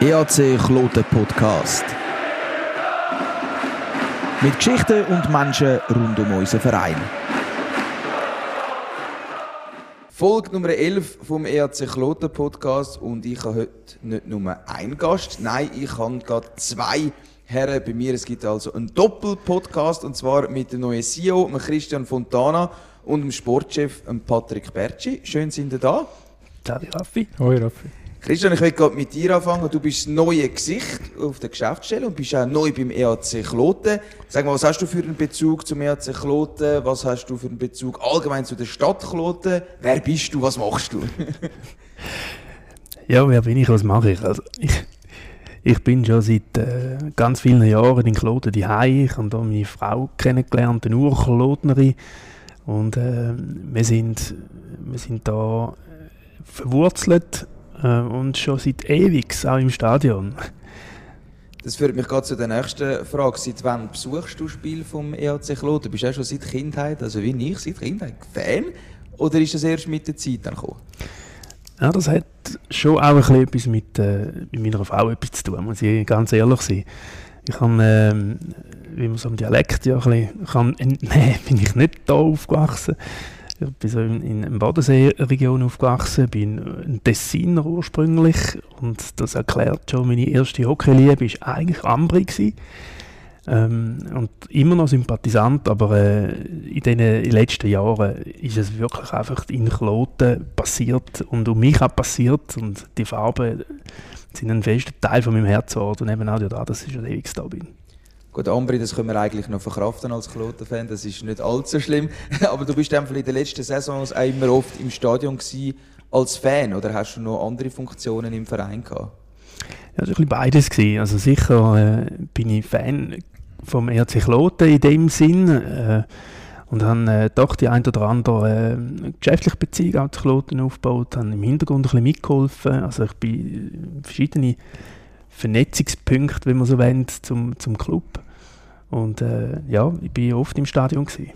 EAC Kloten Podcast. Mit Geschichten und Menschen rund um unseren Verein. Folge Nummer 11 vom EAC Kloten Podcast und ich habe heute nicht nur einen Gast, nein, ich habe gerade zwei Herren bei mir. Es gibt also einen Doppel-Podcast und zwar mit dem neuen CEO, Christian Fontana und dem Sportchef Patrick Bertschi. Schön sind ihr da. Salut Raffi. Hoi Raffi. Christian, ich will gerade mit dir anfangen. Du bist das neue Gesicht auf der Geschäftsstelle und bist auch neu beim EAC Kloten. Sag mal, was hast du für einen Bezug zum EAC Kloten? Was hast du für einen Bezug allgemein zu der Stadt Kloten? Wer bist du? Was machst du? ja, wer bin ich? Was mache ich? Also, ich, ich bin schon seit äh, ganz vielen Jahren in Kloten daheim. Ich habe da meine Frau kennengelernt, eine Urklotnerin. Und äh, wir, sind, wir sind da verwurzelt äh, und schon seit ewig auch im Stadion. Das führt mich gerade zu der nächsten Frage. Seit wann besuchst du Spiel vom EAC Kloten? Bist du auch schon seit Kindheit, also wie ich, seit Kindheit Fan? Oder ist das erst mit der Zeit dann gekommen? Ja, das hat schon auch ein bisschen etwas mit, äh, mit meiner Frau etwas zu tun, muss ich ganz ehrlich sein. Ich habe, ähm, wie man so im Dialekt ja ein bisschen kann, nein, bin ich nicht da aufgewachsen. Ich bin so in, in der Bodensee-Region aufgewachsen, bin ein Tessiner ursprünglich und das erklärt schon, meine erste Hockeyliebe war eigentlich Ambri. Ähm, und immer noch Sympathisant, aber äh, in den letzten Jahren ist es wirklich einfach in Kloten passiert und um mich auch passiert und die Farben sind ein fester Teil von meinem Herz und eben auch da, dass ich schon ewig da bin. Gut, Ambri, das können wir eigentlich noch verkraften als Kloten-Fan, das ist nicht allzu schlimm. Aber du bist einfach in den letzten Saisons auch immer oft im Stadion gewesen als Fan oder hast du noch andere Funktionen im Verein gehabt? Ja, das war ein beides. Gewesen. Also sicher äh, bin ich Fan vom RC Kloten in dem Sinn äh, und habe äh, doch die ein oder andere äh, geschäftliche Beziehung auch zu Kloten aufgebaut, habe im Hintergrund ein bisschen mitgeholfen. Also ich bin verschiedene Vernetzungspunkte, wenn man so will, zum, zum Club. Und äh, ja, ich bin oft im Stadion. Gewesen.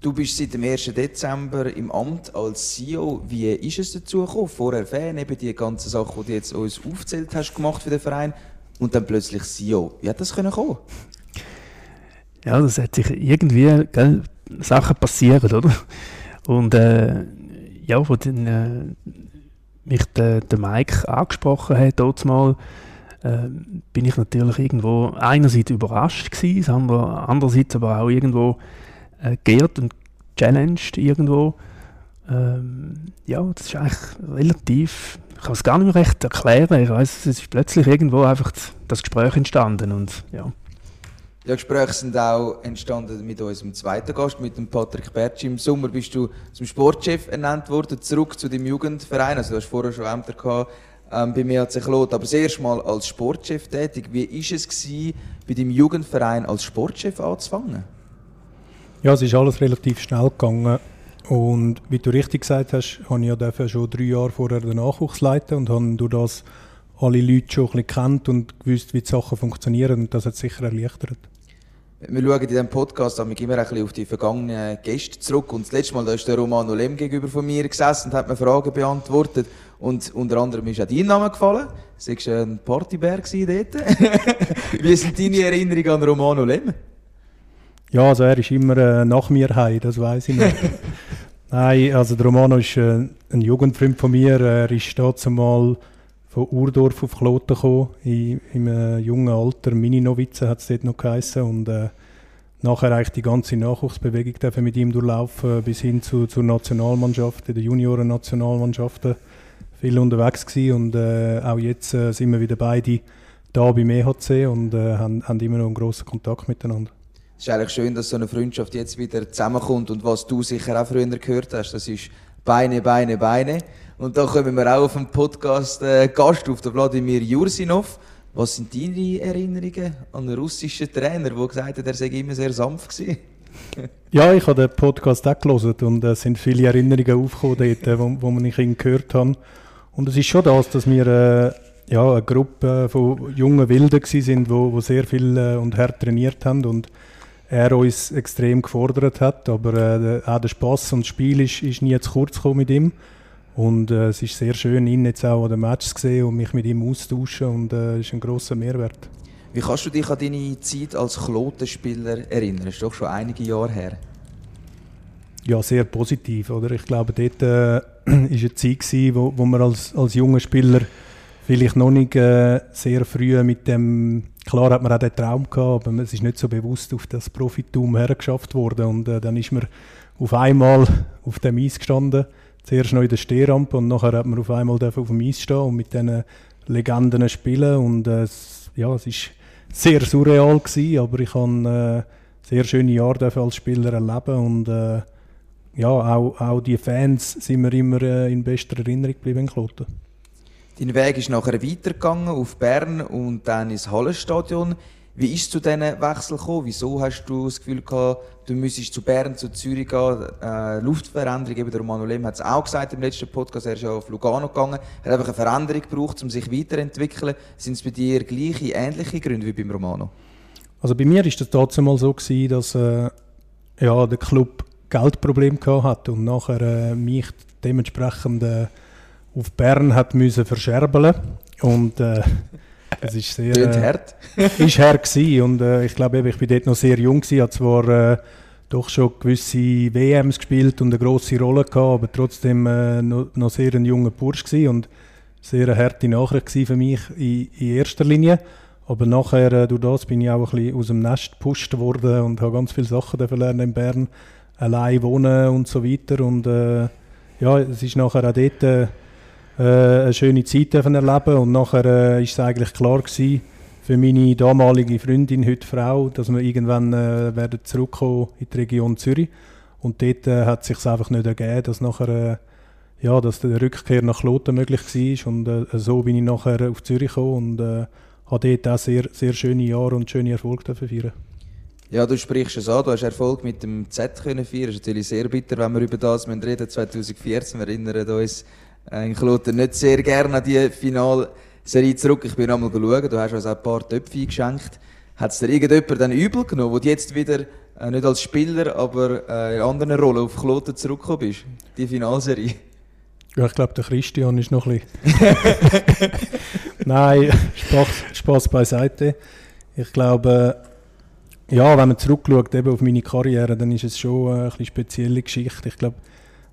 Du bist seit dem 1. Dezember im Amt als CEO. Wie ist es dazu gekommen? Vorher Fan, eben die ganzen Sachen, die du jetzt uns aufgezählt hast, gemacht für den Verein und dann plötzlich CEO. Wie hat das können kommen? Ja, das hat sich irgendwie, gell, Sachen passieren, oder? Und äh, ja, wo dann, äh, mich der, der Mike angesprochen hat, dort mal, äh, bin ich natürlich irgendwo einerseits überrascht gewesen, andererseits aber auch irgendwo äh, geehrt und challenged irgendwo. Ähm, ja, das ist eigentlich relativ, ich kann es gar nicht mehr recht erklären. Ich weiß, es ist plötzlich irgendwo einfach das Gespräch entstanden und ja. Ja, Gespräche sind auch entstanden mit unserem zweiten Gast, mit dem Patrick Bertschi. Im Sommer bist du zum Sportchef ernannt worden, zurück zu deinem Jugendverein. Also du hast vorher schon Ämter gehabt ähm, bei mir hat sich Lot, aber das erste Mal als Sportchef tätig. Wie war es gewesen, bei deinem Jugendverein als Sportchef anzufangen? Ja, es ist alles relativ schnell gegangen. Und wie du richtig gesagt hast, habe ich ja schon drei Jahre vorher den Nachwuchs leiten und habe durch das alle Leute schon ein bisschen kennt und gewusst, wie die Sachen funktionieren. Und das hat sicher erleichtert. Wir schauen in diesem Podcast immer ein bisschen auf die vergangenen Gäste zurück. Und das letzte Mal da ist der Romano Lem gegenüber von mir gesessen und hat mir Fragen beantwortet. Und unter anderem ist auch dein Name gefallen. Du warst ein Partybär dort. Wie sind deine Erinnerungen an Romano Lem? Ja, also er ist immer äh, nach mir heim, das weiß ich nicht. Nein, also der Romano ist äh, ein Jugendfreund von mir. Er ist dazu mal von Urdorf auf Kloten gekommen, in, im äh, jungen Alter. Mini-Novize hat es dort noch geheißen. Und äh, nachher eigentlich die ganze Nachwuchsbewegung mit ihm durchlaufen, bis hin zu, zur Nationalmannschaft, der Junioren-Nationalmannschaften viel unterwegs gewesen und äh, auch jetzt äh, sind wir wieder beide da beim EHC und äh, haben, haben immer noch einen grossen Kontakt miteinander. Es ist eigentlich schön, dass so eine Freundschaft jetzt wieder zusammenkommt und was du sicher auch früher gehört hast, das ist Beine, Beine, Beine. Und da kommen wir auch auf dem Podcast äh, Gast auf, der Wladimir Jursinov. Was sind deine Erinnerungen an einen russischen Trainer, der gesagt hat, er sei immer sehr sanft gewesen? ja, ich habe den Podcast auch gelesen und es äh, sind viele Erinnerungen aufgekommen dort, wo, wo man ihn gehört habe. Und es ist schon das, dass wir äh, ja, eine Gruppe von jungen Wilden sind, wo, wo sehr viel äh, und hart trainiert haben und er uns extrem gefordert hat. Aber äh, auch der Spaß und das Spiel ist, ist nie zu kurz gekommen mit ihm. Und äh, es ist sehr schön, ihn jetzt auch an den Match zu sehen und mich mit ihm austauschen und äh, ist ein grosser Mehrwert. Wie kannst du dich an deine Zeit als Klotenspieler erinnern? Das ist doch schon einige Jahre her. Ja, sehr positiv. Oder? Ich glaube, dort äh, eine Zeit, gewesen, wo, wo man als, als junger Spieler vielleicht noch nicht äh, sehr früh mit dem, klar hat man auch den Traum gehabt, aber es ist nicht so bewusst auf das Profitum hergeschafft worden. Und äh, dann ist man auf einmal auf dem Eis gestanden, zuerst noch in der Stehrampe und nachher hat man auf einmal auf dem Eis stehen und mit diesen Legenden spielen. Und äh, ja, es ist sehr surreal gewesen, aber ich habe äh, sehr schöne Jahre als Spieler erleben und äh, ja, auch, auch die Fans sind mir immer äh, in bester Erinnerung geblieben in Kloten. Dein Weg ist nachher weitergegangen auf Bern und dann ins Hallenstadion. Wie ist es zu diesen Wechsel gekommen? Wieso hast du das Gefühl gehabt, du müsstest zu Bern, zu Zürich gehen? Äh, Luftveränderung, eben der Romano Lem hat es auch gesagt im letzten Podcast, er ist ja auf Lugano gegangen. Er hat einfach eine Veränderung gebraucht, um sich weiterzuentwickeln. Sind es bei dir gleiche, ähnliche Gründe wie beim Romano? Also bei mir war das trotzdem mal so gewesen, dass äh, ja, der Club Geldproblem gehabt und nachher äh, mich dementsprechend äh, auf Bern hat müssen verscherbeln und äh, es ist sehr äh, hart. ist hart gewesen. und äh, ich glaube ich bin dort noch sehr jung gewesen, habe zwar äh, doch schon gewisse WMs gespielt und eine große Rolle gehabt, aber trotzdem äh, noch, noch, sehr ein junger Bursch gewesen und sehr eine harte Nachricht für mich in, in erster Linie. Aber nachher, äh, durch das bin ich auch ein bisschen aus dem Nest gepusht worden und habe ganz viele Sachen lernen in Bern allein wohnen und so weiter. Und äh, ja, es ist nachher auch dort äh, eine schöne Zeit erleben und nachher äh, ist es eigentlich klar gewesen, für meine damalige Freundin, heute Frau, dass wir irgendwann äh, werden zurückkommen in die Region Zürich. Und dort äh, hat es sich einfach nicht ergeben, dass nachher äh, ja, dass der Rückkehr nach Kloten möglich war. Und äh, so bin ich nachher auf Zürich gekommen und äh, habe dort auch sehr, sehr schöne Jahre und schöne Erfolge feiern ja, du sprichst es an, du hast Erfolg mit dem Z können feiern. Das ist natürlich sehr bitter, wenn wir über das reden 2014. Wir erinnern uns äh, in Kloten nicht sehr gerne an die Finalserie zurück. Ich bin einmal schauen, du hast uns ein paar Töpfe geschenkt. Hat es dir irgendjemand dann übel genommen, wo du jetzt wieder äh, nicht als Spieler, aber äh, in anderen Rollen auf Kloten zurückgekommen bist? Die Finalserie? Ja, ich glaube, der Christian ist noch ein bisschen. Nein, Spaß beiseite. Ich glaube, ja, wenn man zurückschaut eben auf meine Karriere, dann ist es schon eine ein spezielle Geschichte. Ich glaube,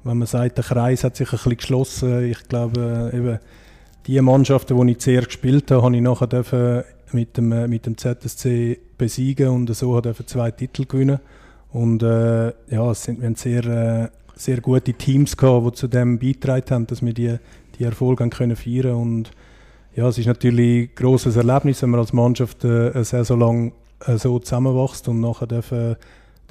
wenn man sagt, der Kreis hat sich ein bisschen geschlossen, ich glaube, eben die Mannschaften, die ich zuerst gespielt habe, habe ich nachher mit dem, mit dem ZSC besiegen und so zwei Titel gewinnen. Und äh, ja, es sind, wir haben sehr, äh, sehr gute Teams gehabt, die zu dem beigetragen haben, dass wir die, die Erfolge können feiern und ja, es ist natürlich ein grosses Erlebnis, wenn man als Mannschaft äh, eine Saison lang äh, so zusammenwächst und nachher dürfen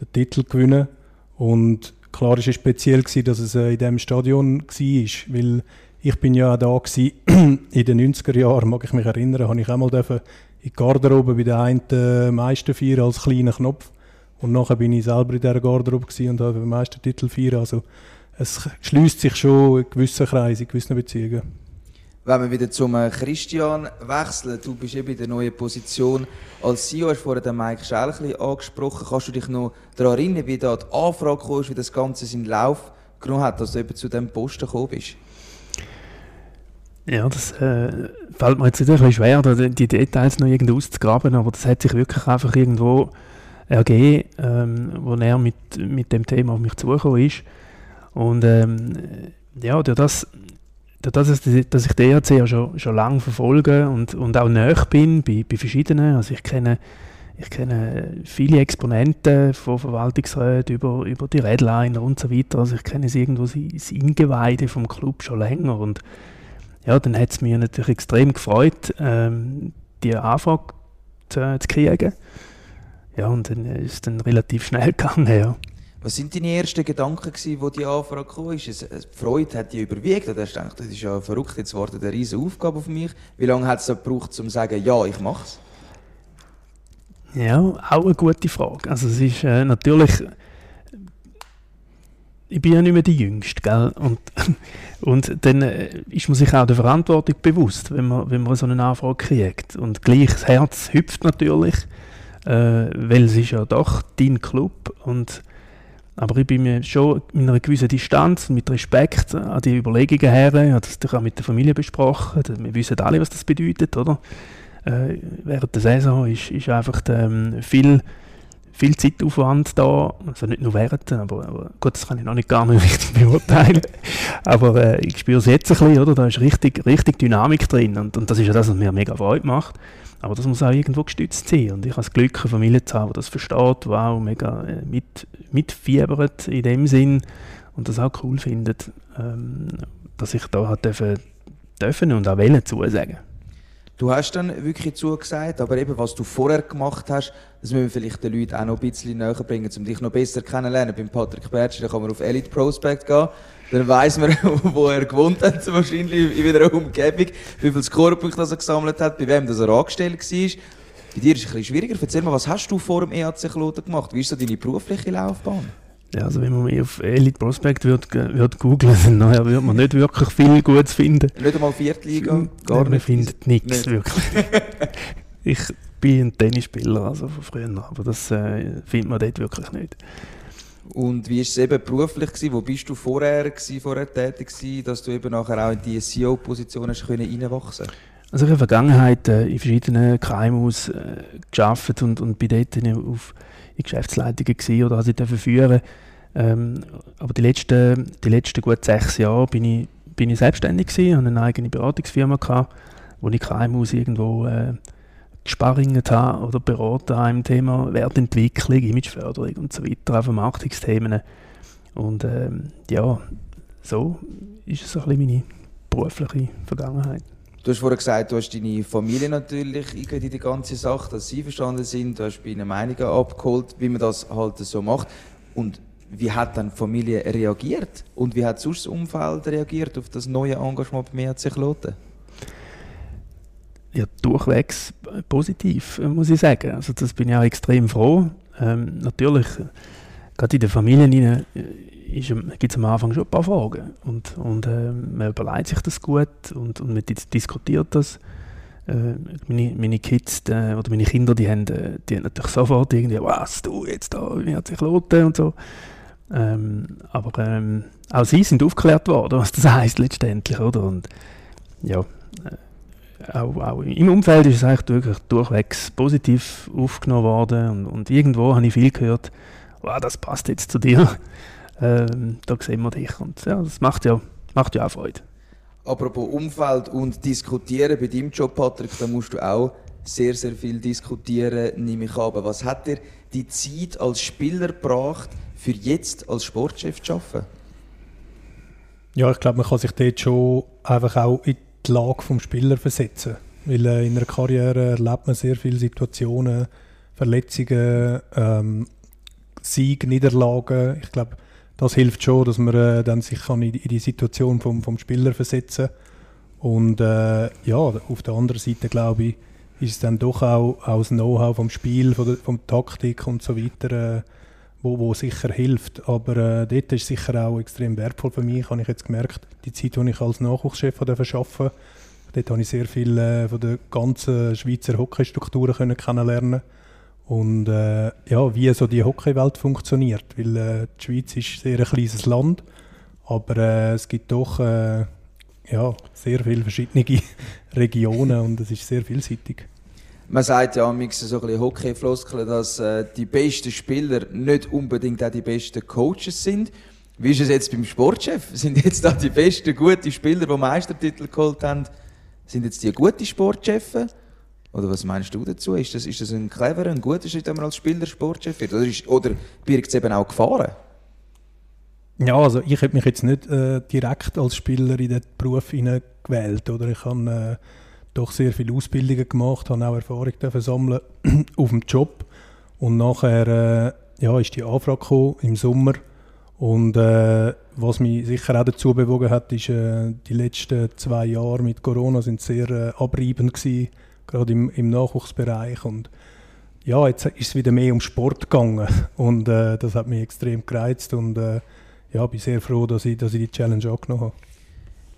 den Titel gewinnen. Und klar war es speziell, gewesen, dass es äh, in diesem Stadion war, weil ich bin ja auch da gewesen, in den 90er Jahren, mag ich mich erinnern, habe ich einmal in die Garderobe bei den einen meisten vier als kleiner Knopf und nachher bin ich selber in dieser Garderobe und habe den meisten Titel vier. Also es schließt sich schon in gewissen Kreisen, in gewissen Beziehungen. Wenn wir wieder zum äh, Christian wechseln, du bist eben in der neuen Position als CEO, hast vorhin den Mike Schell angesprochen. Kannst du dich noch daran erinnern, wie da die Anfrage kam, wie das Ganze seinen Lauf genommen hat, dass du eben zu diesem Posten gekommen bist? Ja, das äh, fällt mir jetzt wieder ein bisschen schwer, die Details noch irgendwie auszugraben, aber das hat sich wirklich einfach irgendwo ergeben, ähm, wo er mit, mit dem Thema auf mich zugekommen ist. Und ähm, ja, durch das dass, es, dass ich die ERC ja schon, schon lange verfolge und, und auch näher bin bei, bei verschiedenen, also ich kenne, ich kenne viele Exponenten von Verwaltungsräten über, über die Redliner und so weiter, also ich kenne sie irgendwo das Ingeweide vom Club schon länger und ja, dann hat es mich natürlich extrem gefreut, ähm, die Anfrage zu, zu, kriegen. Ja, und dann ist es dann relativ schnell gegangen, ja. Was sind deine ersten Gedanken, gewesen, wo die Anfrage kam? Ist es, die Freude hat die überwiegt? Oder hast du gedacht, das ist ja verrückt, jetzt wartet eine riesige Aufgabe auf mich. Wie lange hat es gebraucht, um zu sagen, ja, ich mache es? Ja, auch eine gute Frage. Also es ist äh, natürlich... Ich bin ja nicht mehr die Jüngste, gell? Und, und dann äh, ist man sich auch der Verantwortung bewusst, wenn man, wenn man so eine Anfrage kriegt. Und gleich das Herz hüpft natürlich, äh, weil es ist ja doch dein Club und Aber ich bin mir schon mit einer gewissen Distanz, mit Respekt an die Überlegungen her, ich habe das auch mit der Familie besprochen, wir wissen alle, was das bedeutet, oder? Äh, während der Saison ist, ist einfach ähm, viel, viel Zeitaufwand da, also nicht nur während, aber, aber gut, das kann ich noch nicht gar nicht richtig beurteilen, aber äh, ich spüre es jetzt ein bisschen, oder? da ist richtig, richtig Dynamik drin und, und das ist ja das, was mir mega Freude macht. Aber das muss auch irgendwo gestützt sein. Und ich habe das Glück, eine Familie zu haben, die das versteht, die auch mega äh, mit, mitfiebert in dem Sinn und das auch cool findet, ähm, dass ich da hat dürfen, dürfen und auch wollen zusagen. Du hast dann wirklich zugesagt, aber eben, was du vorher gemacht hast, das müssen wir vielleicht den Leuten auch noch ein bisschen näher bringen, um dich noch besser kennenzulernen. Beim Patrick Bertschi, da kann man auf Elite Prospect gehen. Dann weiss man, wo er gewohnt hat, wahrscheinlich in einer Umgebung, wie viele Scorepunkte er gesammelt hat, bei wem das er angestellt war. Bei dir ist es ein bisschen schwieriger. Erzähl mal, was hast du vor dem EAC Kloten gemacht? Wie ist so deine berufliche Laufbahn? Ja, also wenn man auf Elite Prospect wird, wird googlen, dann nachher wird man nicht wirklich viel Gutes finden. Nicht einmal Viertliga? Gar nicht. Man findet nichts wirklich. ich bin ein Tennisspieler, also von früher, aber das äh, findet man dort wirklich nicht. Und wie war es eben beruflich? Gewesen? Wo bist du vorher, gewesen, vorher tätig gewesen, dass du eben nachher auch in diese CEO-Position reinwachsen konntest? Also ich habe in der Vergangenheit äh, in verschiedenen KMUs äh, gearbeitet und, und bin dort auf in Geschäftsleitungen gewesen oder sie dürfen führen. Ähm, aber die letzten, die letzten gut sechs Jahre bin ich, bin ich selbstständig gewesen, hatte eine eigene Beratungsfirma gehabt, wo ich KMUs irgendwo äh, gesparringet habe oder beraten habe im Thema Wertentwicklung, Imageförderung und so weiter, auch Vermarktungsthemen. Und ähm, ja, so ist es ein bisschen meine berufliche Vergangenheit. Du hast vorhin gesagt, du hast deine Familie natürlich in die ganze Sache, dass sie verstanden sind. Du hast bei ihnen Meinungen abgeholt, wie man das halt so macht. Und wie hat dann die Familie reagiert? Und wie hat sonst das Umfeld reagiert auf das neue Engagement bei mir sich Kloten? Ja, durchwegs positiv, muss ich sagen. Also das bin ich auch extrem froh. Ähm, natürlich, gerade in den Familien gibt es am Anfang schon ein paar Fragen. Und, und äh, man überlegt sich das gut und, und man diskutiert das. Äh, meine, meine Kids die, oder meine Kinder, die haben, äh, die haben natürlich sofort irgendwie, was, du jetzt da, wie hat sich Lotte und so. Ähm, aber ähm, auch sie sind aufgeklärt worden, was das heisst letztendlich, oder? Und ja, äh, auch, auch, im Umfeld ist es eigentlich wirklich durchwegs positiv aufgenommen worden und, und irgendwo habe ich viel gehört, wow, das passt jetzt zu dir ähm, da sehen wir dich. Und ja, das macht ja, macht ja auch Freude. Apropos Umfeld und Diskutieren, bei deinem Job, Patrick, da musst du auch sehr, sehr viel diskutieren, nehme ich an. Was hat dir die Zeit als Spieler gebracht, für jetzt als Sportchef zu arbeiten? Ja, ich glaube, man kann sich dort schon einfach auch in die Lage des Spielers versetzen. Weil äh, in einer Karriere erlebt man sehr viele Situationen, Verletzungen, ähm, Sieg, Niederlagen. Ich glaube, das hilft schon, dass man äh, dann sich kann in, die Situation vom, vom Spieler versetzen und äh, ja, auf der anderen Seite glaube ich, ist es dann doch auch, auch das Know-how vom Spiel, von der vom Taktik und so weiter, äh, wo, wo sicher hilft. Aber äh, dort ist sicher auch extrem wertvoll für mich, habe ich jetzt gemerkt, die Zeit, die ich als Nachwuchschef arbeiten dort habe ich sehr viel äh, von der ganzen Schweizer Hockeystrukturen kennenlernen und äh, ja, wie so die Hockeywelt funktioniert. Weil äh, die Schweiz ist sehr ein kleines Land, aber äh, es gibt doch äh, ja, sehr viele verschiedene Regionen und es ist sehr vielseitig. Man sagt ja am so Hockeyfloskeln, dass äh, die besten Spieler nicht unbedingt auch die besten Coaches sind. Wie ist es jetzt beim Sportchef? Sind jetzt da die besten guten Spieler, die Meistertitel geholt haben, sind jetzt die guten Sportchefs? Oder was meinst du dazu? Ist das, ist das ein cleverer, ein guter Schritt, wenn man als Spieler Sportchef wird? Oder, oder birgt es eben auch Gefahren? Ja, also ich habe mich jetzt nicht äh, direkt als Spieler in den Beruf gewählt. Oder ich habe äh, doch sehr viele Ausbildungen gemacht, habe auch Erfahrung sammeln auf dem Job. Und nachher äh, ja, ist die Anfrage gekommen, im Sommer. Und äh, was mich sicher auch dazu bewogen hat, ist, äh, die letzten zwei Jahre mit Corona sind sehr äh, abreibend gewesen gerade im, im Nachwuchsbereich. Und ja, jetzt ist es wieder mehr um Sport gegangen und äh, das hat mich extrem gereizt und äh, ja, bin sehr froh, dass ich, dass ich die Challenge angenommen habe.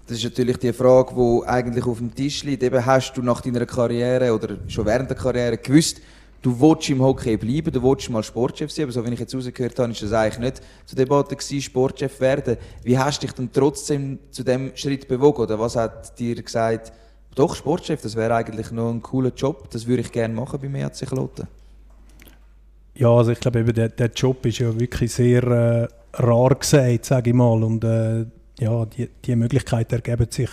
Das ist natürlich die Frage, die eigentlich auf dem Tisch liegt. Eben, hast du nach deiner Karriere oder schon während der Karriere gewusst, du willst im Hockey bleiben, du willst mal Sportchef sein, aber so wie ich jetzt rausgehört habe, ist das eigentlich nicht zur Debatte gewesen, Sportchef werden. Wie hast du dich dann trotzdem zu dem Schritt bewogen? Oder was hat dir gesagt, doch, Sportchef, das wäre eigentlich noch ein cooler Job, das würde ich gerne machen bei mir EHC Kloten? Ja, also ich glaube, eben, der, der Job ist ja wirklich sehr äh, rar gesagt, sage ich mal. Und äh, ja, die, die Möglichkeiten ergeben sich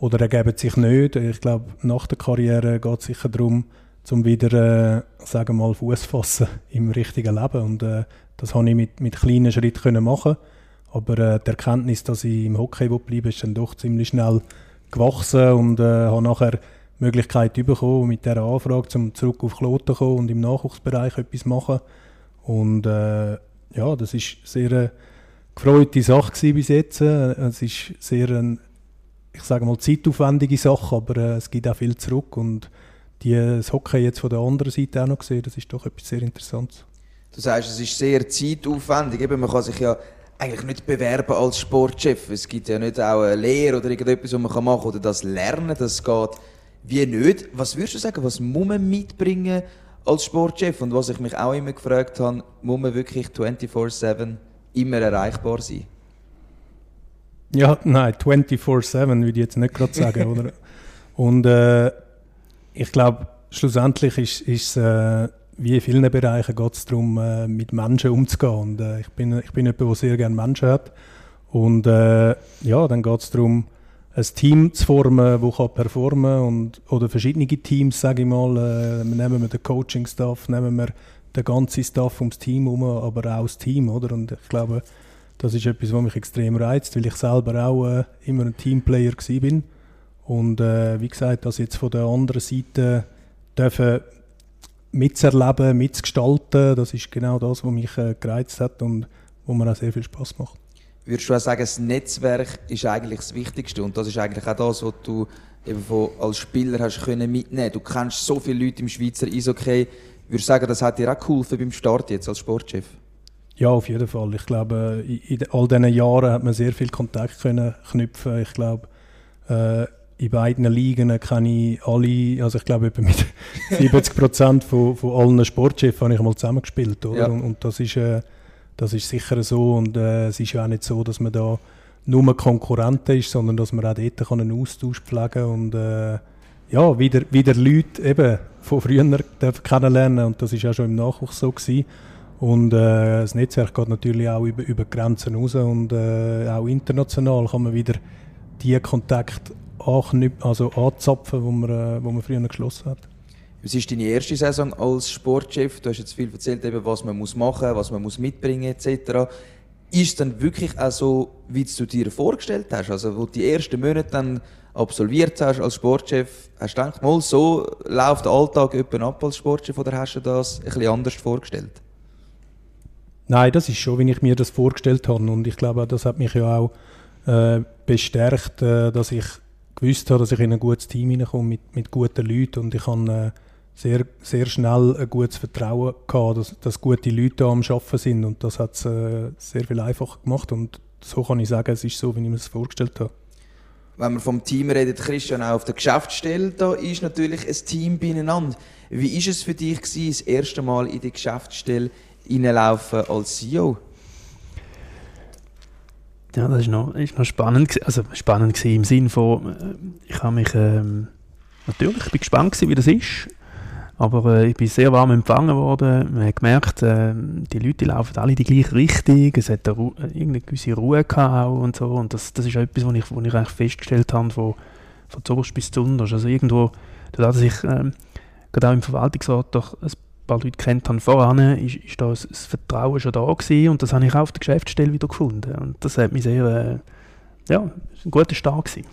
oder ergeben sich nicht. Ich glaube, nach der Karriere geht es sicher darum, zum wieder, äh, sagen mal, Fuß fassen im richtigen Leben. Und äh, das habe ich mit, mit kleinen Schritten können machen. Aber äh, die Erkenntnis, dass ich im Hockey bleibe, ist dann doch ziemlich schnell gewachsen und äh, habe nachher die Möglichkeit bekommen, mit dieser Anfrage zum zurück auf Kloten zu kommen und im Nachwuchsbereich etwas machen. Und äh, ja, das ist sehr eine gefreute Sache bis jetzt. Es ist sehr eine, ich sage mal, zeitaufwendige Sache, aber äh, es gibt auch viel zurück und die, das Hockey jetzt von der anderen Seite auch noch gesehen, das ist doch etwas sehr Interessantes. Du sagst, es ist sehr zeitaufwendig. Eben, man kann sich ja eigentlich nicht bewerben als Sportchef. Es gibt ja nicht auch eine Lehre oder irgendetwas, was man machen kann oder das Lernen, das geht wie nicht. Was würdest du sagen, was muss man mitbringen als Sportchef? Und was ich mich auch immer gefragt habe, muss man wirklich 24-7 immer erreichbar sein? Ja, nein, 24-7 würde ich jetzt nicht gerade sagen, oder? Und äh, ich glaube, schlussendlich ist es äh, wie in vielen Bereichen geht es darum, äh, mit Menschen umzugehen. Und, äh, ich, bin, ich bin jemand, der sehr gerne Menschen hat. Und äh, ja, dann geht es darum, ein Team zu formen, das kann performen und oder verschiedene Teams, sage ich mal. Äh, nehmen wir den Coaching-Staff, nehmen wir den ganzen Staff ums Team herum, aber auch das Team, oder? Und ich glaube, das ist etwas, was mich extrem reizt, weil ich selber auch äh, immer ein Teamplayer bin. Und wie gesagt, das jetzt von der anderen Seite dürfen mitzuerleben, mitzugestalten, das ist genau das, was mich äh, gereizt hat und wo mir auch sehr viel Spaß macht. Würdest du auch sagen, das Netzwerk ist eigentlich das Wichtigste und das ist eigentlich auch das, was du eben von, als Spieler hast können mitnehmen. Du kennst so viele Leute im Schweizer Eishockey. Würdest du sagen, das hat dir auch geholfen beim Start jetzt als Sportchef? Ja, auf jeden Fall. Ich glaube, in, all diesen Jahren hat man sehr viel Kontakt können knüpfen. Ich glaube, äh, in beiden Ligen kenne ich alle, also ich glaube mit 70 Prozent von, von allen Sportchefs habe ich mal zusammengespielt, oder? Ja. Und, und, das ist, äh, das ist sicher so und äh, es ist ja auch nicht so, dass man da nur Konkurrenten ist, sondern dass man auch dort kann einen Austausch pflegen kann und äh, ja, wieder, wieder Leute eben von früher kennenlernen und das ist ja schon im Nachwuchs so gewesen. Und äh, das Netzwerk geht natürlich auch über, über Grenzen raus und äh, auch international kann man wieder die Kontakte also anzapfen, wo man, äh, wo man früher geschlossen hat. Was ist deine erste Saison als Sportchef? Du hast jetzt viel erzählt, eben, was man muss machen muss, was man muss mitbringen muss, etc. Ist es dann wirklich auch so, wie du dir vorgestellt hast? Also, wo du die ersten Monate dann absolviert hast als Sportchef, hast du gedacht, mal so läuft der Alltag ab als Sportchef oder hast du das ein bisschen anders vorgestellt? Nein, das ist schon, wie ich mir das vorgestellt habe. Und ich glaube, das hat mich ja auch äh, bestärkt, äh, dass ich gewusst habe, dass ich in ein gutes Team hineinkomme mit, mit guten Leuten und ich habe äh, sehr, sehr schnell ein gutes Vertrauen gehabt, dass, dass gute Leute am Arbeiten sind und das hat es äh, sehr viel einfacher gemacht und so kann ich sagen, es ist so, wie ich mir das vorgestellt habe. Wenn man vom Team redet, Christian, auch auf der Geschäftsstelle, da ist natürlich ein Team beieinander. Wie war es für dich, gewesen, das erste Mal in die Geschäftsstelle reinlaufen als CEO? Ja, das ist noch, ist noch spannend, also spannend gewesen, im Sinne von, äh, ich habe mich, ähm, natürlich, ich bin gespannt gewesen, wie das ist, aber äh, ich bin sehr warm empfangen worden. Man hat gemerkt, äh, die Leute laufen alle die gleiche Richtung. Es hat eine, irgendeine gewisse Ruhe gehabt und so. Und das, das ist etwas, was ich, was ich eigentlich festgestellt habe, von, von zuoberst bis zu unterst. Also irgendwo, dadurch, dass ich äh, gerade auch im Verwaltungsrat doch ein paar Leute kennt habe voran, ist, ist da das Vertrauen schon da gewesen und das habe ich auch auf der Geschäftsstelle wieder gefunden. Und das hat mich sehr, äh, ja, ein guter Start gewesen.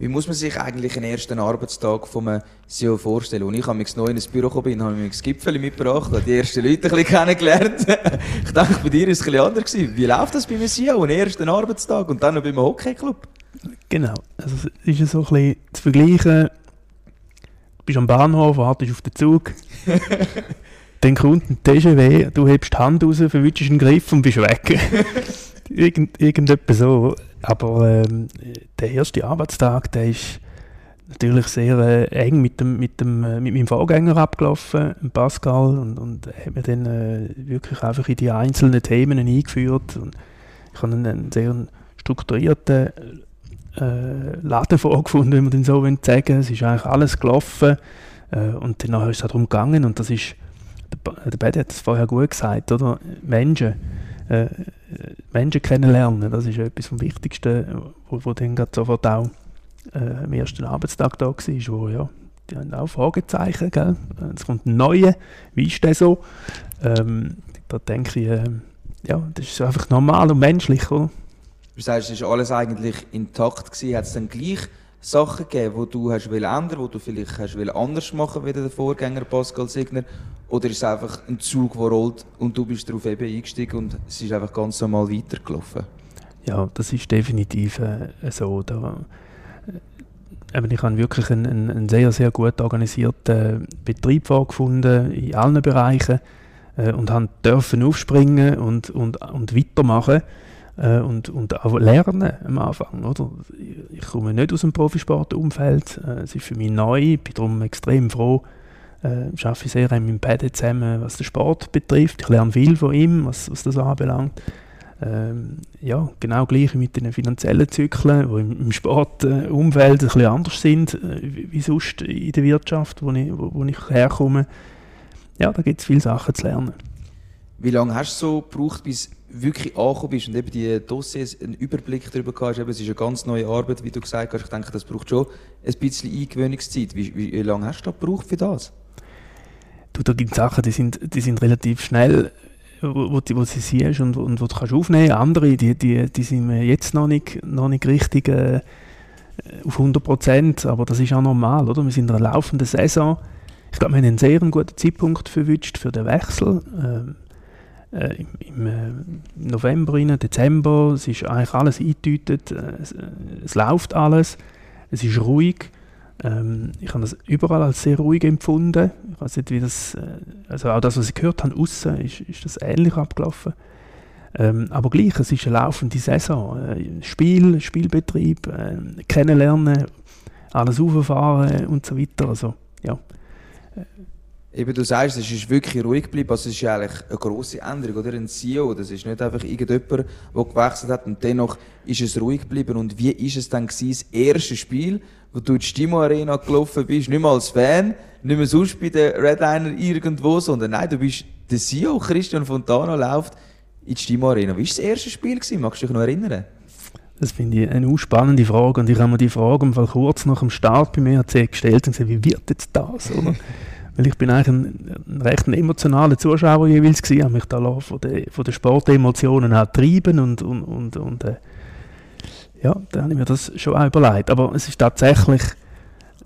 Wie muss man sich eigentlich einen ersten Arbeitstag vom CEO vorstellen? Und ich habe mich neu in das Büro gekommen, habe mir das Gipfel mitgebracht, habe die ersten Leute ein bisschen kennengelernt. ich denke, bei dir war es ein bisschen anders. Gewesen. Wie läuft das bei einem CEO, einen ersten Arbeitstag und dann noch beim Hockeyclub? Genau, also es ist so ein bisschen zu vergleichen. Du bist am Bahnhof, wartest auf den Zug. dann kommt ein TGW, du hebst die Hand raus, verwünschst einen Griff und bist weg. Irgend, irgendetwas so. Aber ähm, der erste Arbeitstag, der ist, natürlich sehr äh, eng mit, dem, mit, dem, äh, mit meinem Vorgänger abgelaufen, Pascal, und, und hat mir dann äh, wirklich einfach in die einzelnen Themen eingeführt. Und ich habe einen, einen sehr strukturierten äh, Laden vorgefunden, wenn man den so sagen. Es ist eigentlich alles gelaufen äh, und dann ist es darum gegangen und das ist, der, der Betty hat es vorher gut gesagt, oder? Menschen, äh, Menschen kennenlernen, das ist etwas vom Wichtigsten, wo, wo dann gerade sofort auch äh, am ersten Arbeitstag da war, wo ja, die haben auch Fragezeichen, gell? es kommt ein neuer, wie ist der so? Ähm, da denke ich, äh, ja, das ist einfach normal und menschlich, oder? Du sagst, es war alles eigentlich intakt. Hat es dann gleich Sachen gegeben, die du hast ändern wo du vielleicht hast anders machen wie der Vorgänger Pascal Signer? Oder ist es einfach ein Zug, der rollt und du bist darauf eben eingestiegen und es ist einfach ganz normal weitergelaufen? Ja, das ist definitiv äh, so. Da, äh, ich habe wirklich einen, einen, sehr, sehr gut organisierten Betrieb vorgefunden in allen Bereichen äh, und dürfen aufspringen und, und, und weitermachen äh, und, und auch lernen am Anfang. Oder? Ich komme nicht aus dem Profisportumfeld, äh, es ist für mich neu, bin darum extrem froh, äh, ich arbeite sehr mit dem Paddy zusammen, was den Sport betrifft. Ich lerne viel von ihm, was, was das anbelangt. Ähm, ja, genau gleich mit den finanziellen Zyklen, die im, im Sportumfeld ein bisschen anders sind, äh, wie, wie sonst in der Wirtschaft, wo ich, wo, wo ich herkomme. Ja, da gibt es viele Sachen zu lernen. Wie lange hast du so gebraucht, bis wirklich angekommen bist und eben die Dossiers einen Überblick darüber hast? Eben, es ist eine ganz neue Arbeit, wie du gesagt hast. Ich denke, das braucht schon ein bisschen Eingewöhnungszeit. Wie, wie, wie lange hast du da gebraucht für das? Du, da gibt Sachen, die sind, die sind relativ schnell, wo, wo, wo sie siehst und, und wo du kannst aufnehmen kannst. Andere, die, die, die sind jetzt noch nicht, noch nicht richtig äh, auf 100 Prozent, aber das ist auch normal, oder? Wir sind in einer laufenden Saison. Ich glaube, wir haben einen sehr guten Zeitpunkt verwünscht für den Wechsel. Ähm, äh, im, im äh, November, rein, Dezember, es ist eigentlich alles eingetütet, äh, es, äh, es, läuft alles, es ist ruhig. Ähm, ich habe das überall als sehr ruhig empfunden. Ich weiß nicht, wie das, äh, also auch das, was ich gehört habe, außen ist, ist das ähnlich abgelaufen. Ähm, aber gleich, es ist eine laufende Saison. Äh, Spiel, Spielbetrieb, kennenlernen, alles auffahren und so weiter. Also, ja. Eben, du sagst, es ist wirklich ruhig geblieben. Also, es ist eigentlich eine grosse Änderung, oder? Ein CEO, das ist nicht einfach irgendjemand, der gewechselt hat und dennoch ist es ruhig geblieben. Und wie ist es dann gewesen, das erste Spiel, wo du in die Stimo Arena gelaufen bist, nicht mal als Fan, nicht mehr sonst bei den Redliner irgendwo, sondern nein, du bist der CEO, Christian Fontana, läuft in die Stimo Arena. Wie war das erste Spiel? Gewesen? Magst du dich noch erinnern? Das finde ich eine spannende Frage und ich habe mir die Frage im Fall kurz nach dem Start bei mir gestellt und gesagt, wie wird jetzt das, oder? Weil ich bin eigentlich ein, ein recht emotionaler Zuschauer jeweils gewesen, habe mich da von den, von den Sportemotionen auch treiben und, und, und, und äh, ja, da habe ich mir das schon auch überlegt. Aber es ist tatsächlich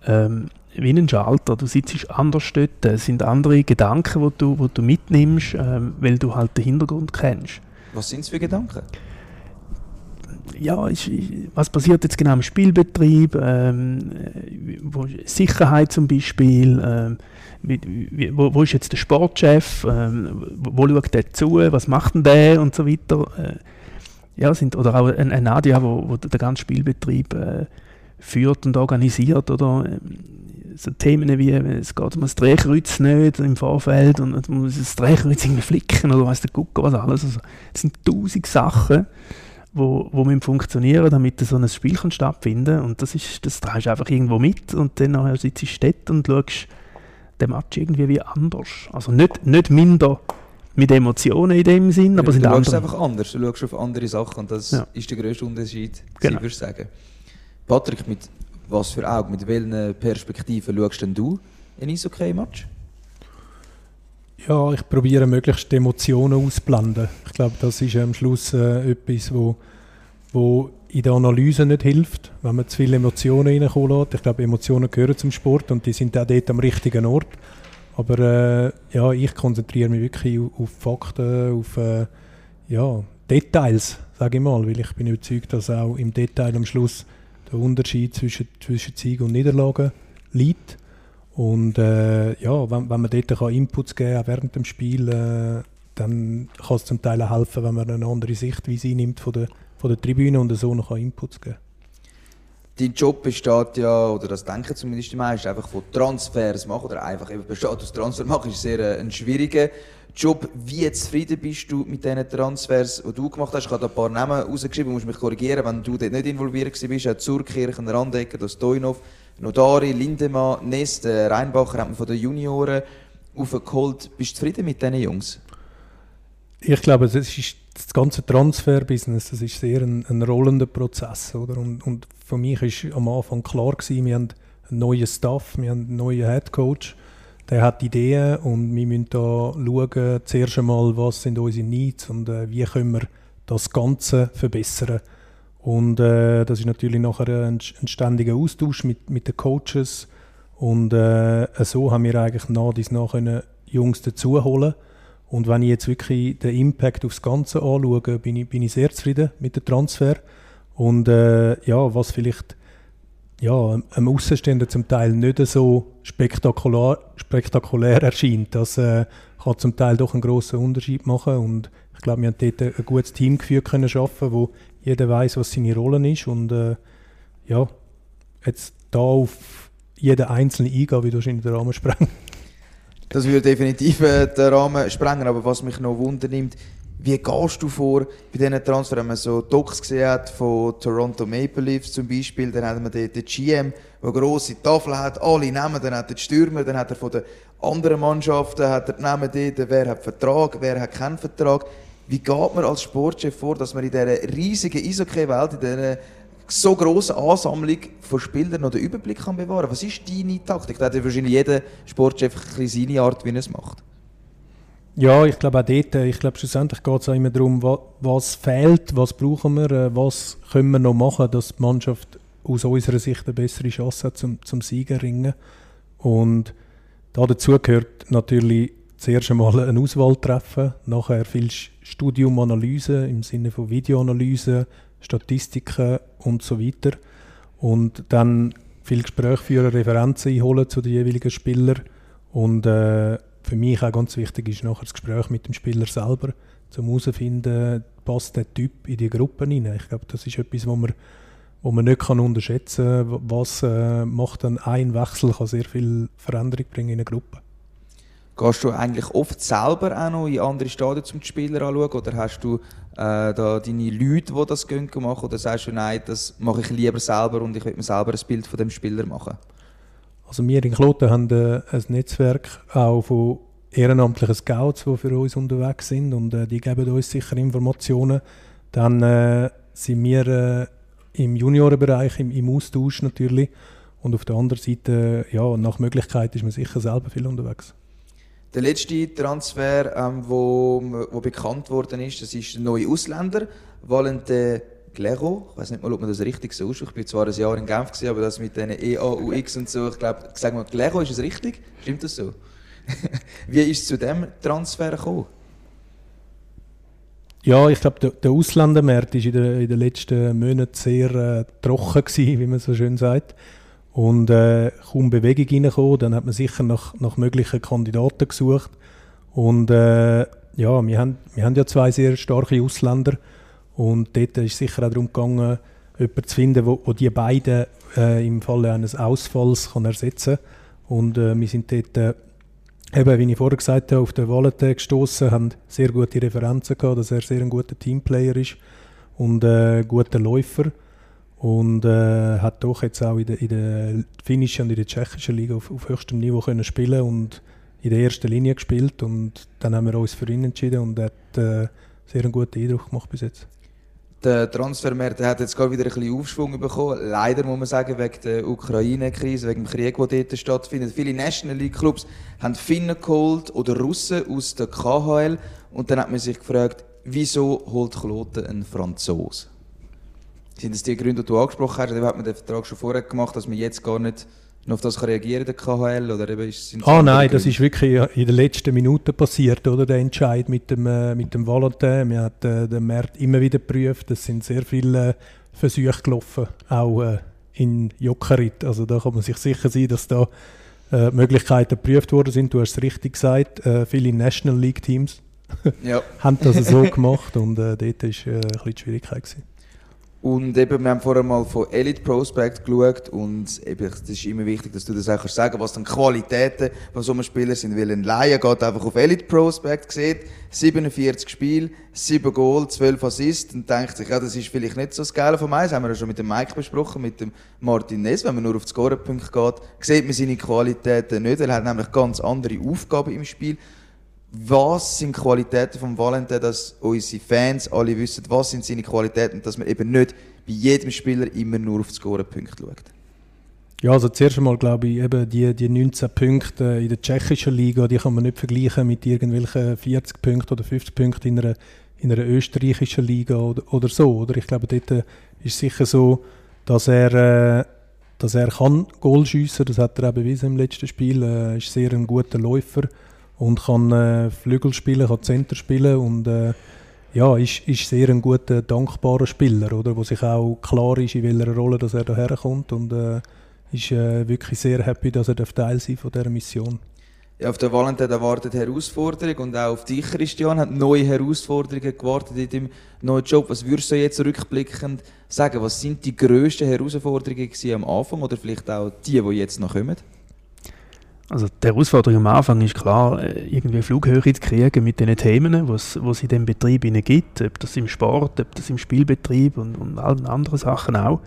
ähm, wie ein Schalter. Du sitzt anders dort, es sind andere Gedanken, die du, wo du mitnimmst, ähm, weil du halt den Hintergrund kennst. Was sind es für Gedanken? ja, ist, was passiert jetzt genau im Spielbetrieb, ähm, Sicherheit zum Beispiel, ähm, wo, wo, ist jetzt der Sportchef, ähm, wo, wo schaut der zu, was macht denn der? Und so weiter. Äh, ja, sind, oder auch ein, ein Nadia, wo, wo der ganze Spielbetrieb äh, führt und organisiert, oder? Ähm, so Themen wie, es geht um das Drehkreuz nicht im Vorfeld und man muss das Drehkreuz irgendwie flicken oder weiss der Gucker was alles. Also, es sind tausend Sachen, wo, wo müssen funktionieren, damit so ein Spiel kann und das ist, das trägst du einfach irgendwo mit und dann sitzt du dort und schaust den Match irgendwie wie anders. Also nicht, nicht minder mit Emotionen in dem Sinn, aber du sind andere. Du schaust einfach anders, du schaust auf andere Sachen und das ja. ist der grösste Unterschied, genau. würde ich sagen. Patrick, mit was für Augen, mit welchen Perspektiven schaust denn du in ein Eishockey-Match? Ja, ich probiere möglichst die Emotionen ausblenden. Ich glaube, das ist am Schluss äh, etwas, wo, wo in der Analyse nicht hilft, wenn man zu viele Emotionen reinkommen lässt. Ich glaube, Emotionen gehören zum Sport und die sind auch dort am richtigen Ort. Aber äh, ja, ich konzentriere mich wirklich auf Fakten, auf äh, ja, Details, sage ich mal, weil ich bin überzeugt, dass auch im Detail am Schluss der Unterschied zwischen, zwischen Sieg und Niederlage liegt. Und äh, ja, wenn, wenn man dort kann Inputs geben kann während dem Spiel, äh, dann kann es zum Teil auch helfen, wenn man eine andere Sichtweise nimmt von der, von der Tribüne und so noch Inputs geben Dein Job besteht ja, oder das denken zumindest die meisten, einfach von Transfers machen oder einfach eben besteht aus Transfer machen, ist sehr äh, ein schwieriger Job. Wie zufrieden bist du mit diesen Transfers, die du gemacht hast? Ich habe da ein paar Namen rausgeschrieben, du musst mich korrigieren, wenn du dort nicht involviert bist. Auch Zurkirchen, Randecker, das Stoinov, Nodari, Lindemann, Nest, äh, Rheinbacher hat man von den Junioren aufgeholt. Bist du zufrieden mit diesen Jungs? Ich glaube, das ist das ganze Transfer-Business, das ist sehr ein, ein rollender Prozess, oder? Und, und für mich ist am Anfang klar gewesen, wir haben einen neuen Staff, wir haben einen neuen Head Coach, der hat Ideen und wir müssen da schauen, zuerst einmal, was sind unsere Needs und äh, wie können wir das Ganze verbessern. Und äh, das ist natürlich nachher ein, ein ständiger Austausch mit, mit den Coaches und äh, so haben wir eigentlich nach dies nach können Jungs dazu holen und wenn ich jetzt wirklich den Impact aufs Ganze anschaue, bin ich, bin ich sehr zufrieden mit dem Transfer. Und äh, ja, was vielleicht ja, einem Außenstehenden zum Teil nicht so spektakulär, spektakulär erscheint, das äh, kann zum Teil doch einen grossen Unterschied machen. Und ich glaube, wir haben dort ein gutes Teamgefühl können schaffen, wo jeder weiß, was seine Rolle ist. Und äh, ja, jetzt da auf jeden Einzelnen eingehen, wie du wahrscheinlich den Rahmen sprengen. Das würde definitiv äh, den Rahmen sprengen, aber was mich noch wundernimmt, wie gehst du vor bei diesen Transfers? Wenn man so Docs gesehen hat von Toronto Maple Leafs zum Beispiel, dann hat man den, den GM, der eine grosse Tafel hat, alle nehmen, dann hat er die Stürmer, dann hat er von den anderen Mannschaften hat er die Namen dort, wer hat Vertrag, wer hat keinen Vertrag. Wie geht man als Sportchef vor, dass man in dieser riesigen Eishockey-Welt, in dieser so grossen Ansammlung von Spielern noch den Überblick kann bewahren Was ist deine Taktik? Da hat ja wahrscheinlich jeder Sportchef seine Art, wie er es macht. Ja, ich glaube auch dort, äh, ich glaube schlussendlich geht es auch immer darum, was, fehlt, was brauchen wir, äh, was können wir noch machen, dass die Mannschaft aus unserer Sicht eine bessere Chance hat zum, zum Sieger ringen. Und da dazu gehört natürlich zuerst einmal eine Auswahl treffen, nachher viel Studiumanalyse im Sinne von Videoanalyse, Statistiken und so weiter. Und dann viel Gespräch führen, Referenzen einholen zu den jeweiligen Spielern. Und äh, für mich auch ganz wichtig ist nachher das Gespräch mit dem Spieler selber, um herauszufinden, passt der Typ in die Gruppe rein. Ich glaube, das ist etwas, wo man, wo man nicht kann unterschätzen kann. Was äh, macht dann ein Wechsel, kann sehr viel Veränderung bringen in einer Gruppe. Gehst du eigentlich oft selber auch noch in andere Stadien zum Spieler anschauen oder hast du äh, da deine Leute, die das machen oder sagst du, nein, das mache ich lieber selber und ich will mir selber ein Bild von dem Spieler machen? Also wir in Kloten haben äh, ein Netzwerk auch von ehrenamtlichen Scouts, die für uns unterwegs sind und äh, die geben uns sicher Informationen. Dann äh, sind wir äh, im Juniorenbereich im, im Austausch natürlich und auf der anderen Seite, ja, nach Möglichkeit ist man sicher selber viel unterwegs. Der letzte Transfer, ähm, wo, wo bekannt worden ist, das ist ein neuer Ausländer, Valentin Glero. Ich weiß nicht mal, ob man das richtig so ausspricht. Ich bin zwar ein Jahr in Genf, gewesen, aber das mit den E, A, U, X und so, ich glaube, sag mal, Glero, ist es richtig? Stimmt das so? Wie ist es zu diesem Transfer gekommen? Ja, ich glaube, der, der Ausländermarkt war in, der, in den letzten Monaten sehr äh, trocken, gewesen, wie man so schön sagt und äh, kaum Bewegung reingekommen. Dann hat man sicher nach, nach möglichen Kandidaten gesucht. Und äh, ja, wir haben, wir haben ja zwei sehr starke Ausländer und dort ist sicher auch darum gegangen, jemanden zu finden, wo, wo die beiden äh, im Falle eines Ausfalls kann ersetzen kann. Und äh, wir sind dort, äh, eben, wie ich vorher gesagt habe, auf den Wallet gestoßen, haben sehr gute Referenzen gehabt, dass er sehr ein guter Teamplayer ist und äh, guter Läufer und äh, hat doch jetzt auch in der, in der finnischen und in der tschechischen Liga auf, auf höchstem Niveau können spielen und in der ersten Linie gespielt und dann haben wir uns für ihn entschieden und hat äh, sehr einen guten Eindruck gemacht bis jetzt. Der Transfermarkt hat jetzt gerade wieder ein bisschen Aufschwung bekommen. Leider muss man sagen, wegen der Ukraine-Krise, wegen dem Krieg, der dort stattfindet. Viele National League-Clubs haben Finnen geholt oder Russen aus der KHL. Und dann hat man sich gefragt, wieso holt Kloten einen Franzosen? Sind das die Gründe, die du angesprochen hast? Oder hat man den Vertrag schon vorher gemacht, dass man jetzt gar nicht noch auf das reagieren kann, der KHL? Oder eben ist, ah nein, das ist wirklich in den letzten Minuten passiert, oder? Der Entscheid mit dem, äh, mit dem Valentin. Wir haben äh, den Markt immer wieder geprüft. Es sind sehr viele äh, Versuche gelaufen, auch äh, in Jokerit. Also da kann man sich sicher sein, dass da Möglichkeiten geprüft worden sind. Du hast es richtig gesagt, viele National League Teams ja. haben das so gemacht und dort war äh, ein bisschen die Schwierigkeit. Gewesen. Und eben, wir haben vorher mal von Elite Prospect geschaut und eben, es ist immer wichtig, dass du das auch kannst sagen was dann Qualitäten von so einem Spieler sind, weil ein Laie geht einfach auf Elite Prospect, sieht 47 Spiele, 7 Goal, 12 Assists und denkt sich, ja, das ist vielleicht nicht so das Geile von das haben wir ja schon mit dem Mike besprochen, mit dem Martin Ness, wenn man nur auf die Scorepunkte geht, sieht man seine Qualitäten nicht, er hat nämlich ganz andere Aufgaben im Spiel was sind die Qualitäten von Valentin, dass unsere Fans alle wissen, was sind seine Qualitäten, dass man eben nicht bei jedem Spieler immer nur auf die Scorepunkte schaut? Ja, also zuerst einmal glaube ich, eben die, die 19 Punkte in der tschechischen Liga, die kann man nicht vergleichen mit irgendwelchen 40 Punkten oder 50 Punkten in einer, in einer österreichischen Liga oder, oder so. Oder? Ich glaube, dort ist es sicher so, dass er, äh, dass er kann Goal schiessen, das hat er auch bewiesen im letzten Spiel, er äh, ist sehr ein guter Läufer und kann äh, Flügel spielen, kann Center spielen und äh, ja, ist, ist sehr ein guter, dankbarer Spieler, oder, wo sich auch klar ist, in welcher Rolle dass er daher kommt und äh, ist äh, wirklich sehr happy, dass er Teil sein von dieser Mission. Ja, auf der Valentin erwartet Herausforderung und auch auf dich, Christian, hat neue Herausforderungen gewartet in deinem neuen Job. Was würdest du jetzt rückblickend sagen? Was sind die grössten Herausforderungen am Anfang oder vielleicht auch die, die jetzt noch kommen? Also die Herausforderung am Anfang ist klar, äh, irgendwie Flughöhe zu kriegen mit den Themen, die es in diesem Betrieb gibt, ob das im Sport, ob das im Spielbetrieb und, und allen anderen Sachen auch.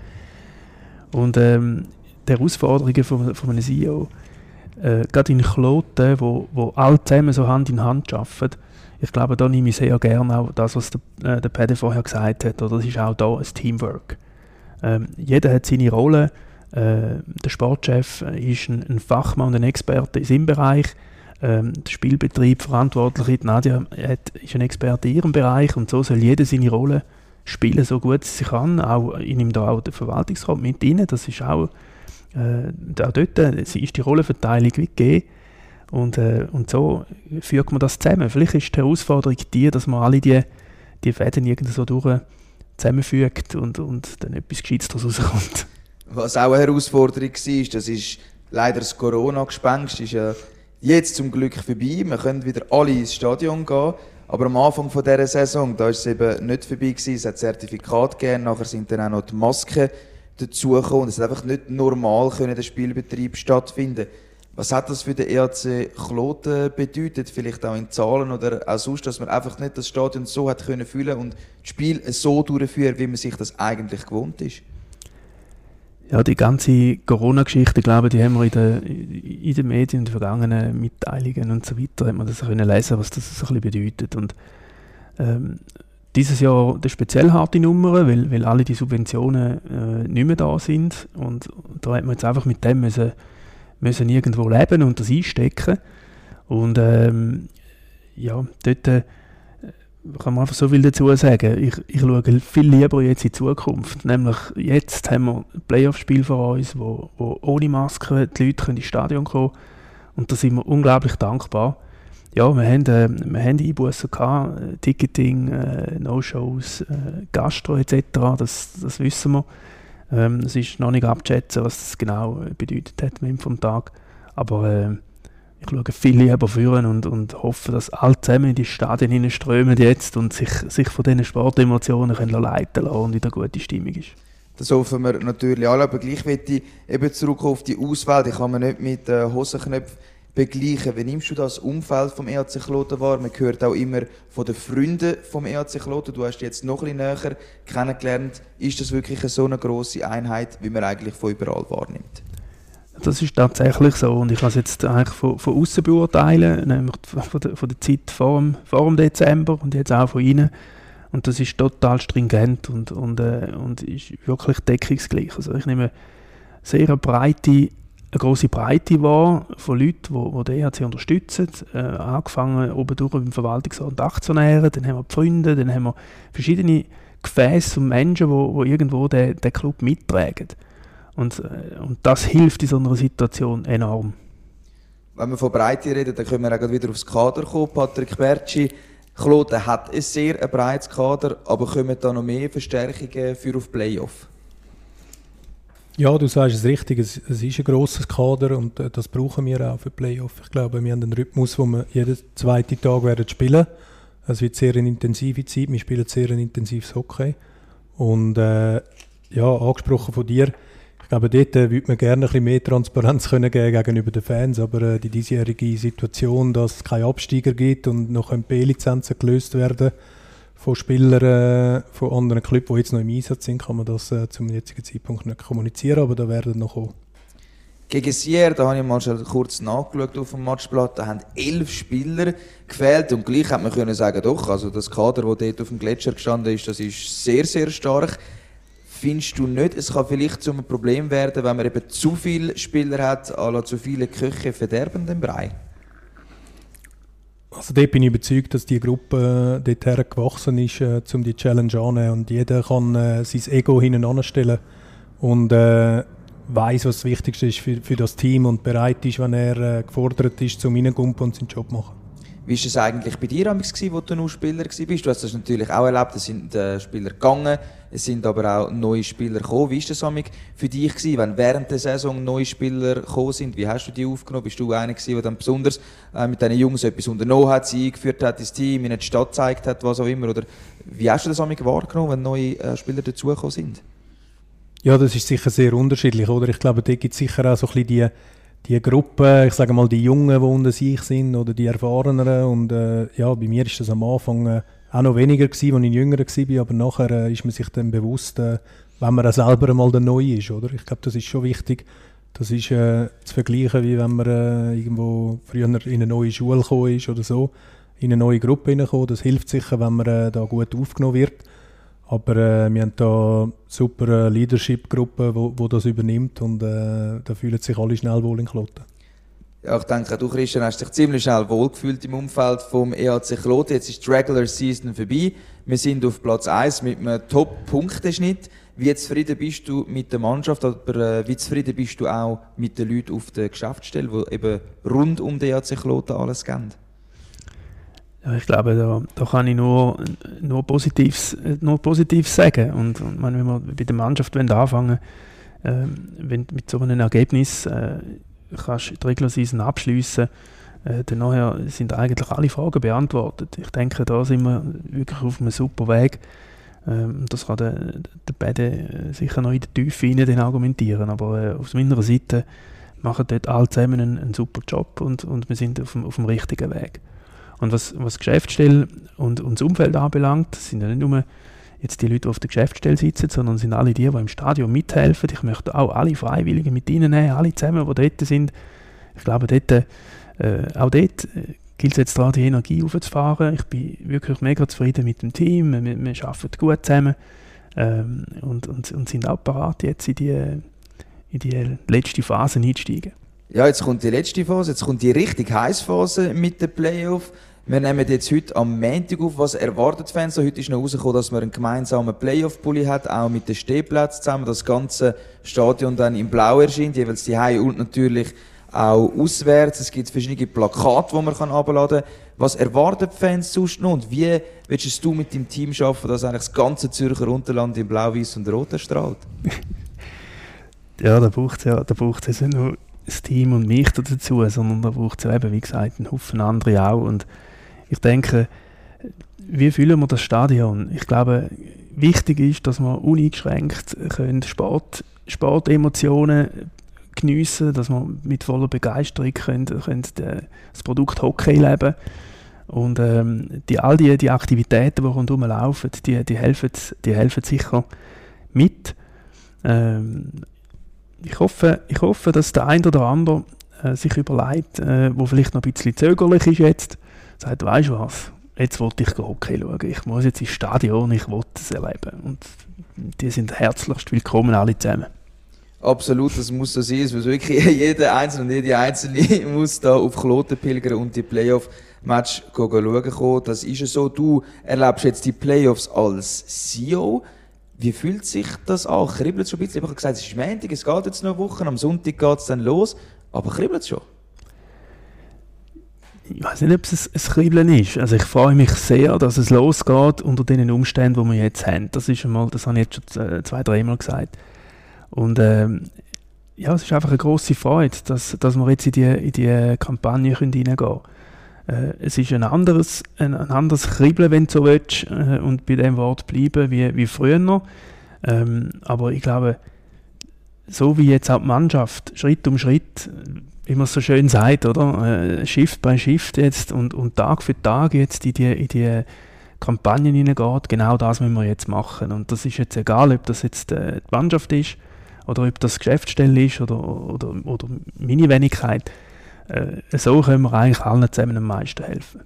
Und ähm, die Herausforderungen von, von einem CEO, äh, gerade in Kloten, wo, wo alle zusammen so Hand in Hand arbeiten, ich glaube, da nehme ich sehr gerne auch das, was der, äh, der Pede vorher gesagt hat, oder das ist auch da ein Teamwork. Ähm, jeder hat seine Rolle, der Sportchef ist ein, ein, Fachmann und ein Experte in seinem Bereich. Ähm, der Spielbetrieb verantwortlich, Nadja hat, ist ein Experte in ihrem Bereich und so soll jeder seine Rolle spielen, so gut es sich kann. Auch, ich nehme da auch den Verwaltungsrat mit rein, das ist auch, äh, auch dort äh, ist die Rollenverteilung gegeben. Und, äh, und so führt man das zusammen. Vielleicht ist die Herausforderung die, dass man alle die, die Fäden irgendwie so durch zusammenfügt und, und dann etwas Gescheites daraus rauskommt. Was auch eine Herausforderung war, das ist leider das Corona-Gespenst, ist ja jetzt zum Glück vorbei. Wir können wieder alle ins Stadion gehen. Aber am Anfang von dieser Saison, da ist es eben nicht vorbei gewesen. Es hat Zertifikat gegeben, nachher sind dann auch noch die Masken dazugekommen. Es hat einfach nicht normal können der Spielbetrieb stattfinden. Was hat das für den EAC Kloten bedeutet? Vielleicht auch in Zahlen oder auch sonst, dass man einfach nicht das Stadion so hat können fühlen und das Spiel so durchführen, wie man sich das eigentlich gewohnt ist? Ja, die ganze Corona-Geschichte, glaube die haben wir in, der, in den Medien, in den vergangenen Mitteilungen und so weiter, hat man das können lesen, was das so ein bisschen bedeutet. Und ähm, dieses Jahr eine speziell harte Nummer, weil, weil alle die Subventionen äh, nicht mehr da sind. Und da hat man jetzt einfach mit dem müssen, müssen irgendwo leben und das einstecken. Und ähm, ja, dort äh, kann man einfach so viel dazu sagen. Ich, ich schaue viel lieber jetzt in die Zukunft. Nämlich jetzt haben wir ein Playoff-Spiel vor uns, wo, wo ohne Maske die Leute ins Stadion kommen können. Und da sind wir unglaublich dankbar. Ja, wir haben, äh, haben Einbußen gehabt, äh, Ticketing, äh, No-Shows, äh, Gastro etc., das, das wissen wir. Ähm, es ist noch nicht abzuschätzen, was das genau bedeutet hat Ende vom Tag. Aber äh, ich schaue viel lieber führen und, und hoffe, dass alle zusammen in die Stadien strömen jetzt und sich, sich von diesen Sportemotionen können leiten lassen und wieder gute Stimmung ist. Das hoffen wir natürlich alle, aber gleich möchte ich eben zurück auf die Auswahl. Die kann man nicht mit äh, Hosenknöpfen begleichen. Wie nimmst du das Umfeld vom EAC Kloten wahr? Man hört auch immer von den Freunden vom EAC Kloten. Du hast jetzt noch ein bisschen näher kennengelernt. Ist das wirklich eine so eine grosse Einheit, wie man eigentlich von überall wahrnimmt? Das ist tatsächlich so und ich kann es jetzt eigentlich von, von außen beurteilen, nämlich von der, von der Zeit vor dem, vor dem Dezember und jetzt auch von Ihnen. Und das ist total stringent und, und, äh, und ist wirklich deckungsgleich. Also ich nehme sehr eine breite, eine große Breite wahr von Leuten, die, die den EHC unterstützen. Äh, angefangen oben durch beim Verwaltungsrat und Aktionäre, dann haben wir Freunde, dann haben wir verschiedene Gefäße und Menschen, die, die irgendwo den, den Club mittragen. Und, äh, und das hilft in so einer Situation enorm. Wenn wir von Breite reden, dann können wir auch wieder aufs Kader kommen. Patrick Bertschi, Kloten hat ein sehr ein breites Kader, aber kommen da noch mehr Verstärkungen für auf Playoff? Ja, du sagst es richtig, es, es ist ein grosses Kader und äh, das brauchen wir auch für Playoff. Ich glaube, wir haben einen Rhythmus, wo wir jeden zweiten Tag werden spielen. Es wird sehr eine intensive Zeit, wir spielen sehr ein intensives Hockey. Und äh, ja, angesprochen von dir, ich glaube, dort äh, würde man gerne ein bisschen mehr Transparenz können geben gegenüber den Fans, aber äh, die diesjährige Situation, dass es keine Absteiger gibt und noch B-Lizenzen gelöst werden von Spielern äh, von anderen Clubs, die jetzt noch im Einsatz sind, kann man das äh, zum jetzigen Zeitpunkt nicht kommunizieren, aber da werden noch kommen. Gegen Sier, da habe ich mal schon kurz nachgeschaut auf dem Matchblatt, da haben elf Spieler gefehlt und gleich hat man können sagen, doch, also das Kader, das dort auf dem Gletscher gestanden ist, das ist sehr, sehr stark. Findest du nicht, es kann vielleicht zu einem Problem werden, wenn man eben zu viele Spieler hat, also zu viele Köche verderben den Brei? Also dort bin ich überzeugt, dass die Gruppe äh, dorthin gewachsen ist, äh, um die Challenge anzunehmen. Und jeder kann äh, sein Ego hinten anstellen und äh, weiß, was das Wichtigste ist für, für das Team und bereit ist, wenn er äh, gefordert ist, zum Reingumpen und seinen Job machen. Wie war es eigentlich bei dir, als du noch Spieler warst? Du hast das natürlich auch erlebt, es sind äh, Spieler gegangen, es sind aber auch neue Spieler gekommen. Wie war das für dich, gewesen, wenn während der Saison neue Spieler gekommen sind? Wie hast du die aufgenommen? Bist du einer, gewesen, der dann besonders äh, mit diesen Jungs etwas unternommen hat, sie eingeführt hat ins Team, ihnen die Stadt gezeigt hat, was auch immer? Oder wie hast du das wahrgenommen, wenn neue äh, Spieler dazugekommen sind? Ja, das ist sicher sehr unterschiedlich, oder? Ich glaube, da gibt es sicher auch so ein bisschen die die Gruppe, ich sage mal die Jungen, die unter sich sind oder die Erfahreneren und äh, ja, bei mir ist das am Anfang äh, auch noch weniger gewesen, als ich jünger war, aber nachher äh, ist man sich dann bewusst, äh, wenn man auch selber einmal der Neue ist, oder? Ich glaube, das ist schon wichtig. Das ist äh, zu vergleichen, wie wenn man äh, irgendwo früher in eine neue Schule gekommen ist oder so, in eine neue Gruppe hineinkommen. Das hilft sicher, wenn man äh, da gut aufgenommen wird. Aber äh, wir haben da super äh, Leadership-Gruppe, die das übernimmt und äh, da fühlen sich alle schnell wohl in Kloten. Ja, ich denke, du Christian hast dich ziemlich schnell wohlgefühlt im Umfeld vom EAC Kloten. Jetzt ist die Regular Season vorbei. Wir sind auf Platz 1 mit einem Top-Punkteschnitt. Wie zufrieden bist du mit der Mannschaft, aber äh, wie zufrieden bist du auch mit den Leuten auf der Geschäftsstelle, die eben rund um den EAC Kloten alles geben? Ja, ich glaube, da, da kann ich nur, nur, Positives, nur Positives sagen. Und, und wenn wir bei der Mannschaft anfangen äh, wenn mit so einem Ergebnis äh, kannst du die Regular abschliessen, äh, dann sind eigentlich alle Fragen beantwortet. Ich denke, da sind wir wirklich auf einem super Weg. Ähm, das kann der, der beide sicher noch in der Tiefe rein argumentieren, aber äh, aus meiner Seite machen dort alle zusammen einen, einen super Job und, und wir sind auf dem, auf dem richtigen Weg. Und was, was Geschäftsstelle und, und das Umfeld anbelangt, sind ja nicht nur jetzt die Leute, die auf der Geschäftsstelle sitzen, sondern sind alle die, die im Stadion mithelfen. Ich möchte auch alle Freiwilligen mit ihnen nehmen, alle zusammen, die dort sind. Ich glaube, dort, äh, auch dort äh, gilt es jetzt daran, die Energie aufzufahren. Ich bin wirklich mega zufrieden mit dem Team. Wir, wir arbeiten gut zusammen ähm, und, und, und sind auch bereit, jetzt in die, in die letzte Phase einzusteigen. Ja, jetzt kommt die letzte Phase, jetzt kommt die richtig heiße Phase mit den Playoff. Wir nehmen jetzt heute am Montag auf, was erwartet Fans. Heute ist noch rausgekommen, dass man einen gemeinsamen Playoff-Pulli hat, auch mit den Stehplätzen zusammen. Das ganze Stadion dann in Blau erscheint, jeweils die Hause und natürlich auch auswärts. Es gibt verschiedene Plakate, die man abladen kann. Was erwarten die Fans sonst noch? Und wie willst du mit deinem Team schaffen, dass eigentlich das ganze Zürcher Unterland in Blau, Weiß und Rot erstrahlt? ja, da braucht es ja, da braucht es nur das Team und mich dazu, sondern da braucht es ja eben, wie gesagt, einen Haufen andere auch. Und ich denke, wie fühlen wir das Stadion? Ich glaube, wichtig ist, dass wir uneingeschränkt können Sport, Sportemotionen geniessen dass wir mit voller Begeisterung können, können das Produkt Hockey leben und ähm, die, all die, die Aktivitäten, die rundherum laufen, die, die, helfen, die helfen sicher mit. Ähm, ich hoffe, ich hoffe, dass der ein oder andere äh, sich überlegt, äh, wo vielleicht noch ein bisschen zögerlich ist jetzt, sagt, weißt du was, jetzt wollte ich Hockey schauen, ich muss jetzt ins Stadion, ich wollte es erleben. Und die sind herzlichst willkommen alle zusammen. Absolut, das muss so sein. Es muss wirklich jeder Einzelne und jede Einzelne muss da auf Kloten pilgern und die Playoff-Match schauen. Das ist ja so. Du erlebst jetzt die Playoffs als CEO. Wie fühlt sich das an? Kribbelt es schon ein bisschen? Ich habe gesagt, es ist Montag, es geht jetzt noch eine Woche, am Sonntag geht es dann los. Aber kribbelt es schon? Ich weiß nicht, ob es ein Kribbeln ist. Also ich freue mich sehr, dass es losgeht unter den Umständen, die wir jetzt haben. Das ist einmal, das habe ich jetzt schon zwei, drei Mal gesagt. Und ähm, ja, es ist einfach eine große Freude, dass, dass wir jetzt in die, in die Kampagne hineingehen können. Äh, es ist ein anderes, ein, ein anderes Kribbeln, wenn du so willst, äh, und bei dem Wort bleiben wie, wie früher. Ähm, aber ich glaube, so wie jetzt auch die Mannschaft, Schritt um Schritt, wie man es so schön sagt, oder? Äh, Shift by Shift jetzt und, und Tag für Tag jetzt in die, in die Kampagnen hineingeht, genau das müssen wir jetzt machen. Und das ist jetzt egal, ob das jetzt äh, die Mannschaft ist oder ob das Geschäftsstelle ist oder, oder, oder meine Wenigkeit. Äh, so können wir eigentlich allen zusammen am meisten helfen.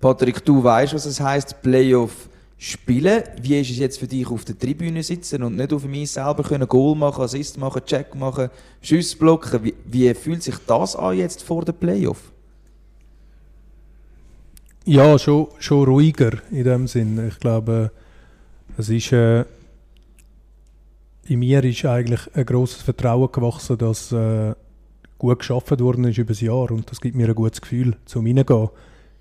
Patrick, du weißt, was es heißt Playoff spielen. Wie ist es jetzt für dich auf der Tribüne sitzen und nicht auf mich selber können Goal machen, Assist machen, Check machen, Schuss blocken? Wie, wie fühlt sich das an jetzt vor der Playoff? Ja, schon, schon ruhiger in dem Sinn. Ich glaube, es ist äh, in mir ist eigentlich ein großes Vertrauen gewachsen, dass äh, gut geschaffen worden ist über das Jahr und das gibt mir ein gutes Gefühl zum Hineingehen.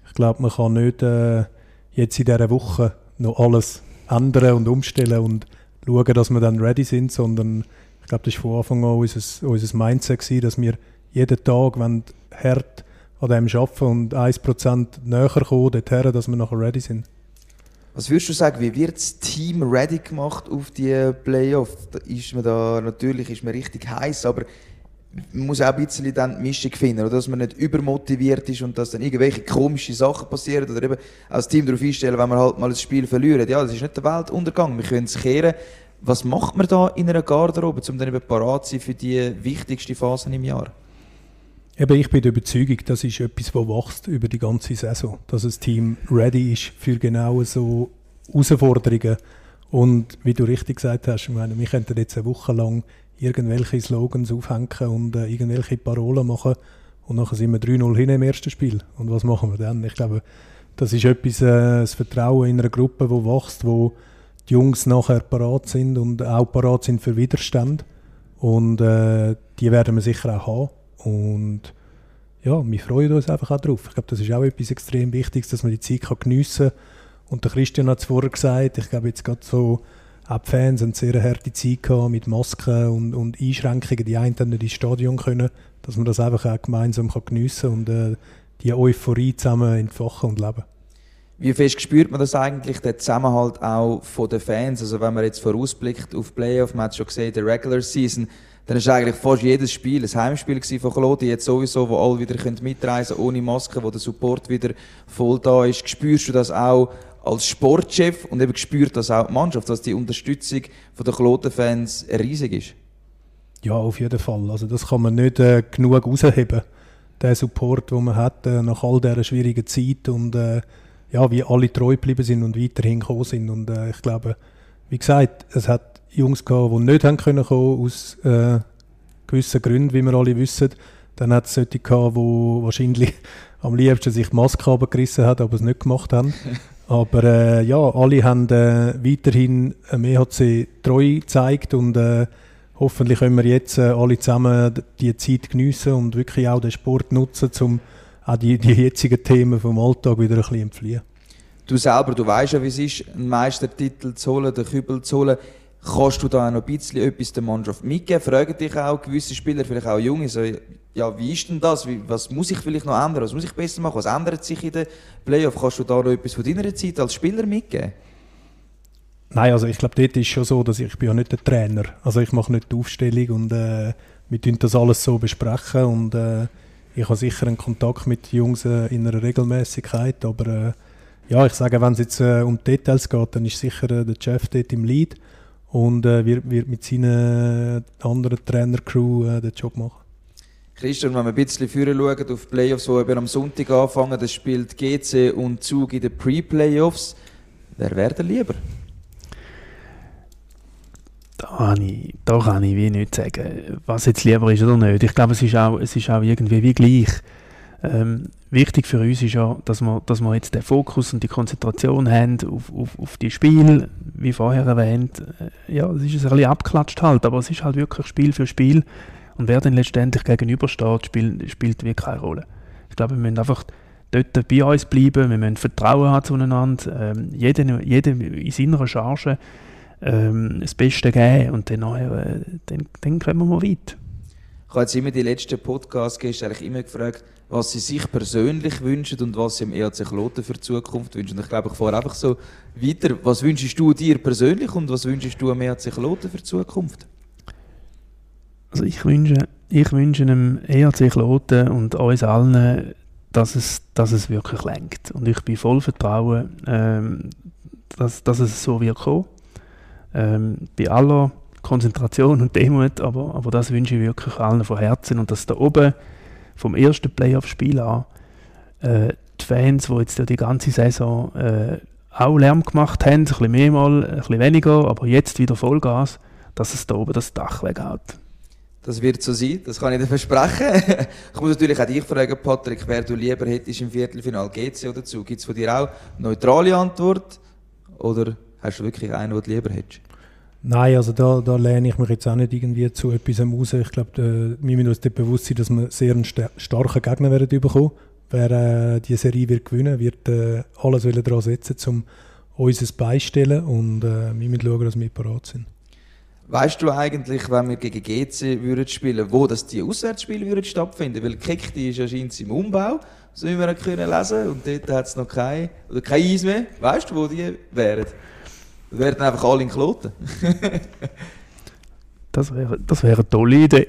Ich glaube, man kann nicht äh, jetzt in dieser Woche noch alles ändern und umstellen und schauen, dass wir dann ready sind, sondern ich glaube, das war von Anfang an unser, unser Mindset, gewesen, dass wir jeden Tag, wenn hart an dem arbeiten und 1% näher kommen dorthin, dass wir nachher ready sind. Was würdest du sagen, wie wird das Team ready gemacht auf die Playoffs? natürlich ist man richtig heiß, aber man muss auch ein bisschen die Mischung finden, oder? dass man nicht übermotiviert ist und dass dann irgendwelche komischen Sachen passieren oder eben als Team darauf einstellen, wenn man halt mal ein Spiel verliert. Ja, das ist nicht der Weltuntergang, wir können es kehren. Was macht man da in einer Garderobe, um dann eben parat zu sein für die wichtigste Phase im Jahr? Eben, ich bin der Überzeugung, das ist etwas, das wächst über die ganze Saison. Dass das Team ready ist für genau so Herausforderungen. Und wie du richtig gesagt hast, ich meine, wir könnten jetzt eine Woche lang irgendwelche Slogans aufhängen und äh, irgendwelche Parolen machen und nachher sind wir 3-0 hin im ersten Spiel. Und was machen wir dann? Ich glaube, das ist etwas, äh, das Vertrauen in einer Gruppe, wo wächst, wo die Jungs nachher parat sind und auch parat sind für Widerstand. Und äh, die werden wir sicher auch haben. Und ja, wir freuen uns einfach auch drauf. Ich glaube, das ist auch etwas extrem Wichtiges, dass man die Zeit kann geniessen kann. Und der Christian hat es vorher gesagt, ich glaube jetzt gerade so, auch die Fans eine sehr harte Zeit gehabt mit Masken und, und Einschränkungen. Die einen nicht ins Stadion können, dass man das einfach auch gemeinsam kann geniessen kann und äh, die Euphorie zusammen entfachen und leben. Wie fest spürt man das eigentlich, der Zusammenhalt auch von den Fans? Also wenn man jetzt vorausblickt auf Playoff, man hat schon gesehen, der Regular Season, dann ist eigentlich fast jedes Spiel ein Heimspiel von Claude, jetzt sowieso, wo alle wieder mitreisen können, ohne Maske, wo der Support wieder voll da ist. Spürst du das auch als Sportchef und eben spürt das auch die Mannschaft, dass die Unterstützung den Kloten-Fans riesig ist? Ja, auf jeden Fall. Also das kann man nicht äh, genug rausheben, der Support, den man hat äh, nach all dieser schwierigen Zeit und äh, ja, wie alle treu geblieben sind und weiterhin gekommen sind. Und äh, ich glaube, wie gesagt, es hat Jungs gehabt, die nicht haben können kommen, aus äh, gewissen Gründen, wie wir alle wissen. Dann hat es solche gehabt, die wahrscheinlich am liebsten sich die Maske abgerissen haben, aber es nicht gemacht haben. aber äh, ja, alle haben äh, weiterhin am EHC treu gezeigt und äh, hoffentlich können wir jetzt äh, alle zusammen die Zeit geniessen und wirklich auch den Sport nutzen, um auch die, die jetzigen Themen vom Alltag wieder ein bisschen entfliehen. Du selber, du weißt ja, wie es ist, einen Meistertitel zu holen, den Kübel zu holen. Kannst du da auch noch ein bisschen etwas der Mannschaft mitgeben? Fragen dich auch gewisse Spieler, vielleicht auch Junge, so, ja, wie ist denn das? Wie, was muss ich vielleicht noch ändern? Was muss ich besser machen? Was ändert sich in den Playoffs? Kannst du da noch etwas von deiner Zeit als Spieler mitgeben? Nein, also ich glaube, dort ist schon so, dass ich bin ja nicht der Trainer. Also ich mache nicht die Aufstellung und äh, wir tun das alles so besprechen und äh, ich habe sicher einen Kontakt mit Jungs äh, in einer Regelmäßigkeit, aber äh, ja, ich sage, wenn es jetzt äh, um Details geht, dann ist sicher äh, der Chef dort im Lead und äh, wird, wird mit seiner anderen Trainer-Crew äh, den Job machen. Christian, wenn wir ein bisschen führen schauen auf die Playoffs, die eben am Sonntag anfangen, das spielt GC und Zug in den Pre-Playoffs. Wer wäre lieber? Da kann, ich, da kann ich wie nicht sagen, was jetzt lieber ist oder nicht. Ich glaube, es ist auch, es ist auch irgendwie wie gleich. Ähm, wichtig für uns ist ja, dass wir, dass wir jetzt den Fokus und die Konzentration haben auf, auf, auf die Spiele, wie vorher erwähnt. Äh, ja, es ist ein bisschen abgeklatscht halt, aber es ist halt wirklich Spiel für Spiel. Und wer dann letztendlich gegenübersteht, spielt, spielt wirklich keine Rolle. Ich glaube, wir müssen einfach dort bei uns bleiben, wir müssen Vertrauen haben zueinander, ähm, jeder, jeder in seiner Charge ähm, das Beste geben und dann, äh, dann, dann kommen wir weit. Ich habe jetzt immer die letzten Podcast-Gäste eigentlich immer gefragt, was sie sich persönlich wünschen und was sie im EAC Kloten für die Zukunft wünschen. Ich glaube, ich fahre einfach so weiter. Was wünschst du dir persönlich und was wünschst du am EAC Kloten für die Zukunft? Also ich wünsche, ich wünsche dem EAC Kloten und uns allen, dass es, dass es wirklich lenkt. Und ich bin voll Vertrauen, ähm, dass, dass es so wird kommen. Ähm, bei aller Konzentration und Demut, aber, aber das wünsche ich wirklich allen von Herzen. Und dass da oben vom ersten Playoff-Spiel an äh, die Fans, die jetzt die ganze Saison äh, auch Lärm gemacht haben, ein bisschen mehr mal, ein bisschen weniger, aber jetzt wieder Vollgas, dass es da oben das Dach weghaut. Das wird so sein, das kann ich dir versprechen. ich muss natürlich auch dich fragen, Patrick, wer du lieber hättest im Viertelfinal, GC oder zu? Gibt es von dir auch neutrale Antwort? Oder hast du wirklich einen, den du lieber hättest? Nein, also da, da lehne ich mich jetzt auch nicht irgendwie zu etwas raus. Ich glaube, wir müssen uns bewusst sein, dass wir sehr einen starken Gegner werden bekommen. Wer äh, die Serie wird gewinnen wird, äh, alles daran setzen, um uns beistellen und äh, wir müssen schauen, dass wir parat sind. Weißt du eigentlich, wenn wir gegen GC würden spielen, wo das die Auswärtsspiele würden stattfinden? Weil Kekti ist anscheinend im Umbau, so wie wir können lesen, und dort hat es noch kein oder kein Eis mehr. Weißt du, wo die wären? Wir werden einfach alle in Kloten. das wäre das wär eine tolle Idee.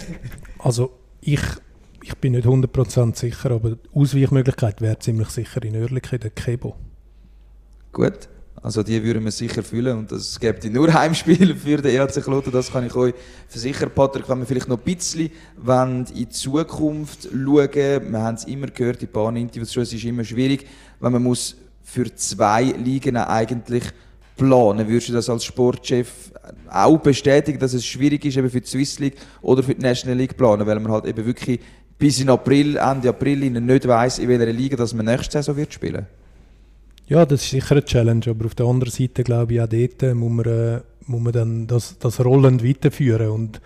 also ich, ich bin nicht 100% sicher, aber die Ausweichmöglichkeit wäre ziemlich sicher in Oerlikon, der Kebo. Gut. Also die würden wir sicher fühlen und es gibt nur Heimspiele für den ERC Kloten, das kann ich euch versichern. Patrick, wenn wir vielleicht noch ein bisschen in die Zukunft schauen, wir haben es immer gehört, in Bahninterviews schon, es ist immer schwierig, wenn man muss für zwei Ligen eigentlich planen. Würdest du das als Sportchef auch bestätigen, dass es schwierig ist, eben für die Swiss League oder für die National League planen, weil man halt eben wirklich bis in April, Ende April nicht weiss, in welcher Liga dass man nächste Saison wird spielen? Ja, das ist sicher eine Challenge, aber auf der anderen Seite glaube ich auch dort muss man, äh, muss man dann das, das rollend weiterführen und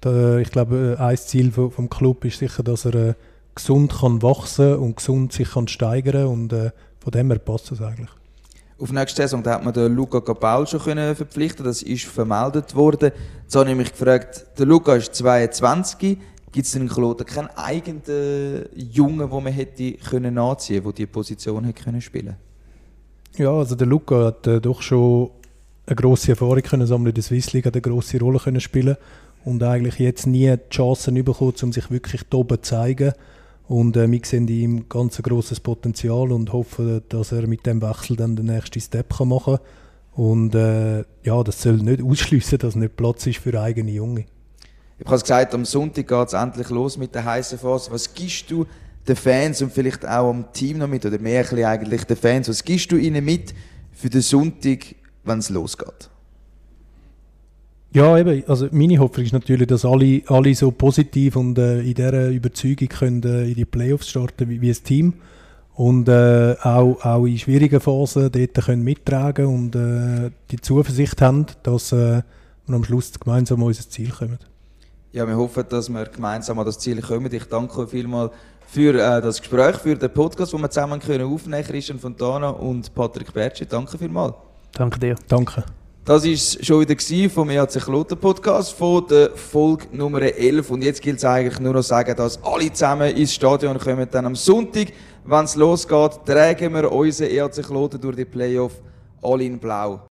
da, ich glaube, ein Ziel vom Club ist sicher, dass er äh, gesund kann wachsen und gesund sich kann steigern und äh, von dem her passt das eigentlich. Auf nächste Saison da hat man den Luca Capal schon können verpflichten das ist vermeldet worden. Jetzt habe ich mich gefragt, der Luca ist 22, gibt es in Kloten keinen eigenen Jungen, den man hätte können anziehen können, der diese Position hätte können spielen Ja, also der Luca hat äh, doch schon eine grosse Erfahrung können sammeln in der Swiss League, hat eine grosse Rolle können spielen und eigentlich jetzt nie die Chancen bekommen, um sich wirklich oben zu zeigen. Und äh, wir sehen ihm ganz ein grosses Potenzial und hoffen, dass er mit dem Wechsel dann den nächsten Step kann machen kann. Und äh, ja, das soll nicht ausschließen, dass nicht Platz ist für eigene Junge. Ich habe es gesagt, am Sonntag geht es endlich los mit der heißen Phase. Was gibst du den Fans und vielleicht auch am Team noch mit, oder mehr eigentlich den Fans, was gibst du ihnen mit für den Sonntag, wenn es losgeht? Ja, eben. Also meine Hoffnung ist natürlich, dass alle, alle so positiv und äh, in dieser Überzeugung können, äh, in die Playoffs starten wie, wie ein Team und äh, auch, auch in schwierigen Phasen dort können mittragen und äh, die Zuversicht haben, dass äh, wir am Schluss gemeinsam an unser Ziel kommen. Ja, wir hoffen, dass wir gemeinsam an das Ziel kommen. Ich danke euch vielmals für äh, das Gespräch, für den Podcast, den wir zusammen können aufnehmen können. Christian Fontana und Patrick Bertschi. Danke vielmals. Danke dir. Danke. Das war schon wieder vom EHC Kloten Podcast von der Folge Nummer 11. Und jetzt gilt es eigentlich nur noch sagen, dass alle zusammen ins Stadion kommen. Dann am Sonntag, wenn es losgeht, tragen wir unseren EHC Kloten durch die Playoff all in blau.